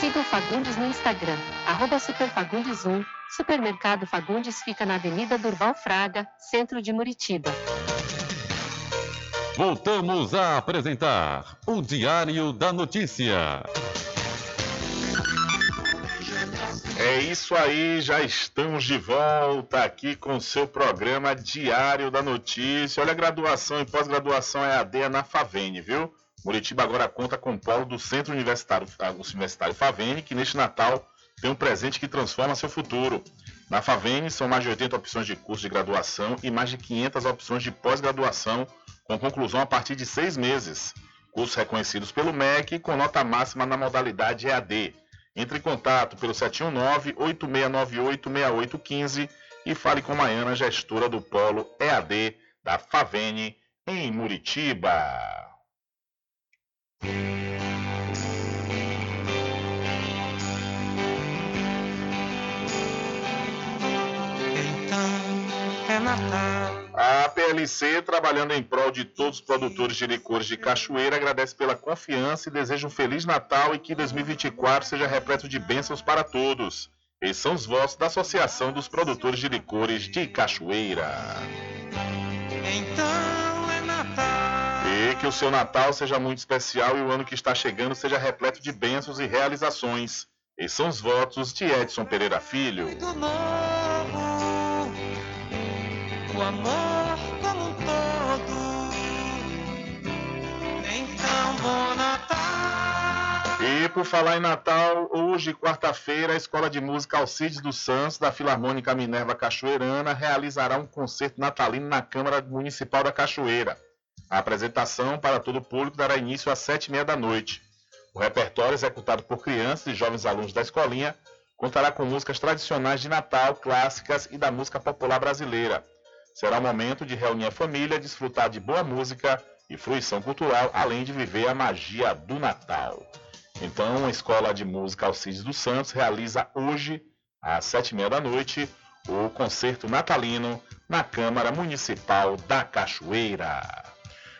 Siga o Fagundes no Instagram, arroba superfagundes1. Supermercado Fagundes fica na Avenida Durval Fraga, centro de Muritiba. Voltamos a apresentar o Diário da Notícia. É isso aí, já estamos de volta aqui com o seu programa Diário da Notícia. Olha, a graduação e pós-graduação é na Favene, viu? Muritiba agora conta com o polo do Centro Universitário, Universitário Favene, que neste Natal tem um presente que transforma seu futuro. Na Favene, são mais de 80 opções de curso de graduação e mais de 500 opções de pós-graduação, com conclusão a partir de seis meses. Cursos reconhecidos pelo MEC com nota máxima na modalidade EAD. Entre em contato pelo 719-8698-6815 e fale com Maiana, gestora do Polo EAD da Favene, em Muritiba. A PLC, trabalhando em prol de todos os produtores de licores de Cachoeira, agradece pela confiança e deseja um Feliz Natal e que 2024 seja repleto de bênçãos para todos. Esses são os votos da Associação dos Produtores de Licores de Cachoeira. Então que o seu Natal seja muito especial e o ano que está chegando seja repleto de bênçãos e realizações. Esses são os votos de Edson Pereira Filho. Do novo. O amor como um todo. Então, bom Natal. E por falar em Natal, hoje, quarta-feira, a Escola de Música Alcides dos Santos, da Filarmônica Minerva Cachoeirana, realizará um concerto natalino na Câmara Municipal da Cachoeira. A apresentação para todo o público dará início às sete e meia da noite. O repertório, executado por crianças e jovens alunos da escolinha, contará com músicas tradicionais de Natal, clássicas e da música popular brasileira. Será um momento de reunir a família, desfrutar de boa música e fruição cultural, além de viver a magia do Natal. Então, a Escola de Música Alcides dos Santos realiza hoje, às sete e meia da noite, o concerto natalino na Câmara Municipal da Cachoeira.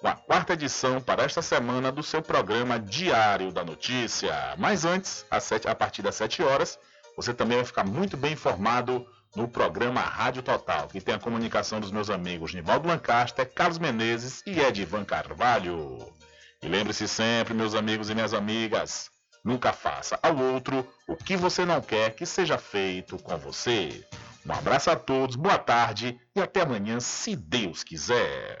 com a quarta edição para esta semana do seu programa Diário da Notícia. Mas antes, sete- a partir das 7 horas, você também vai ficar muito bem informado no programa Rádio Total, que tem a comunicação dos meus amigos Nivaldo Lancaster, Carlos Menezes e Edivan Carvalho. E lembre-se sempre, meus amigos e minhas amigas, nunca faça ao outro o que você não quer que seja feito com você. Um abraço a todos, boa tarde e até amanhã, se Deus quiser.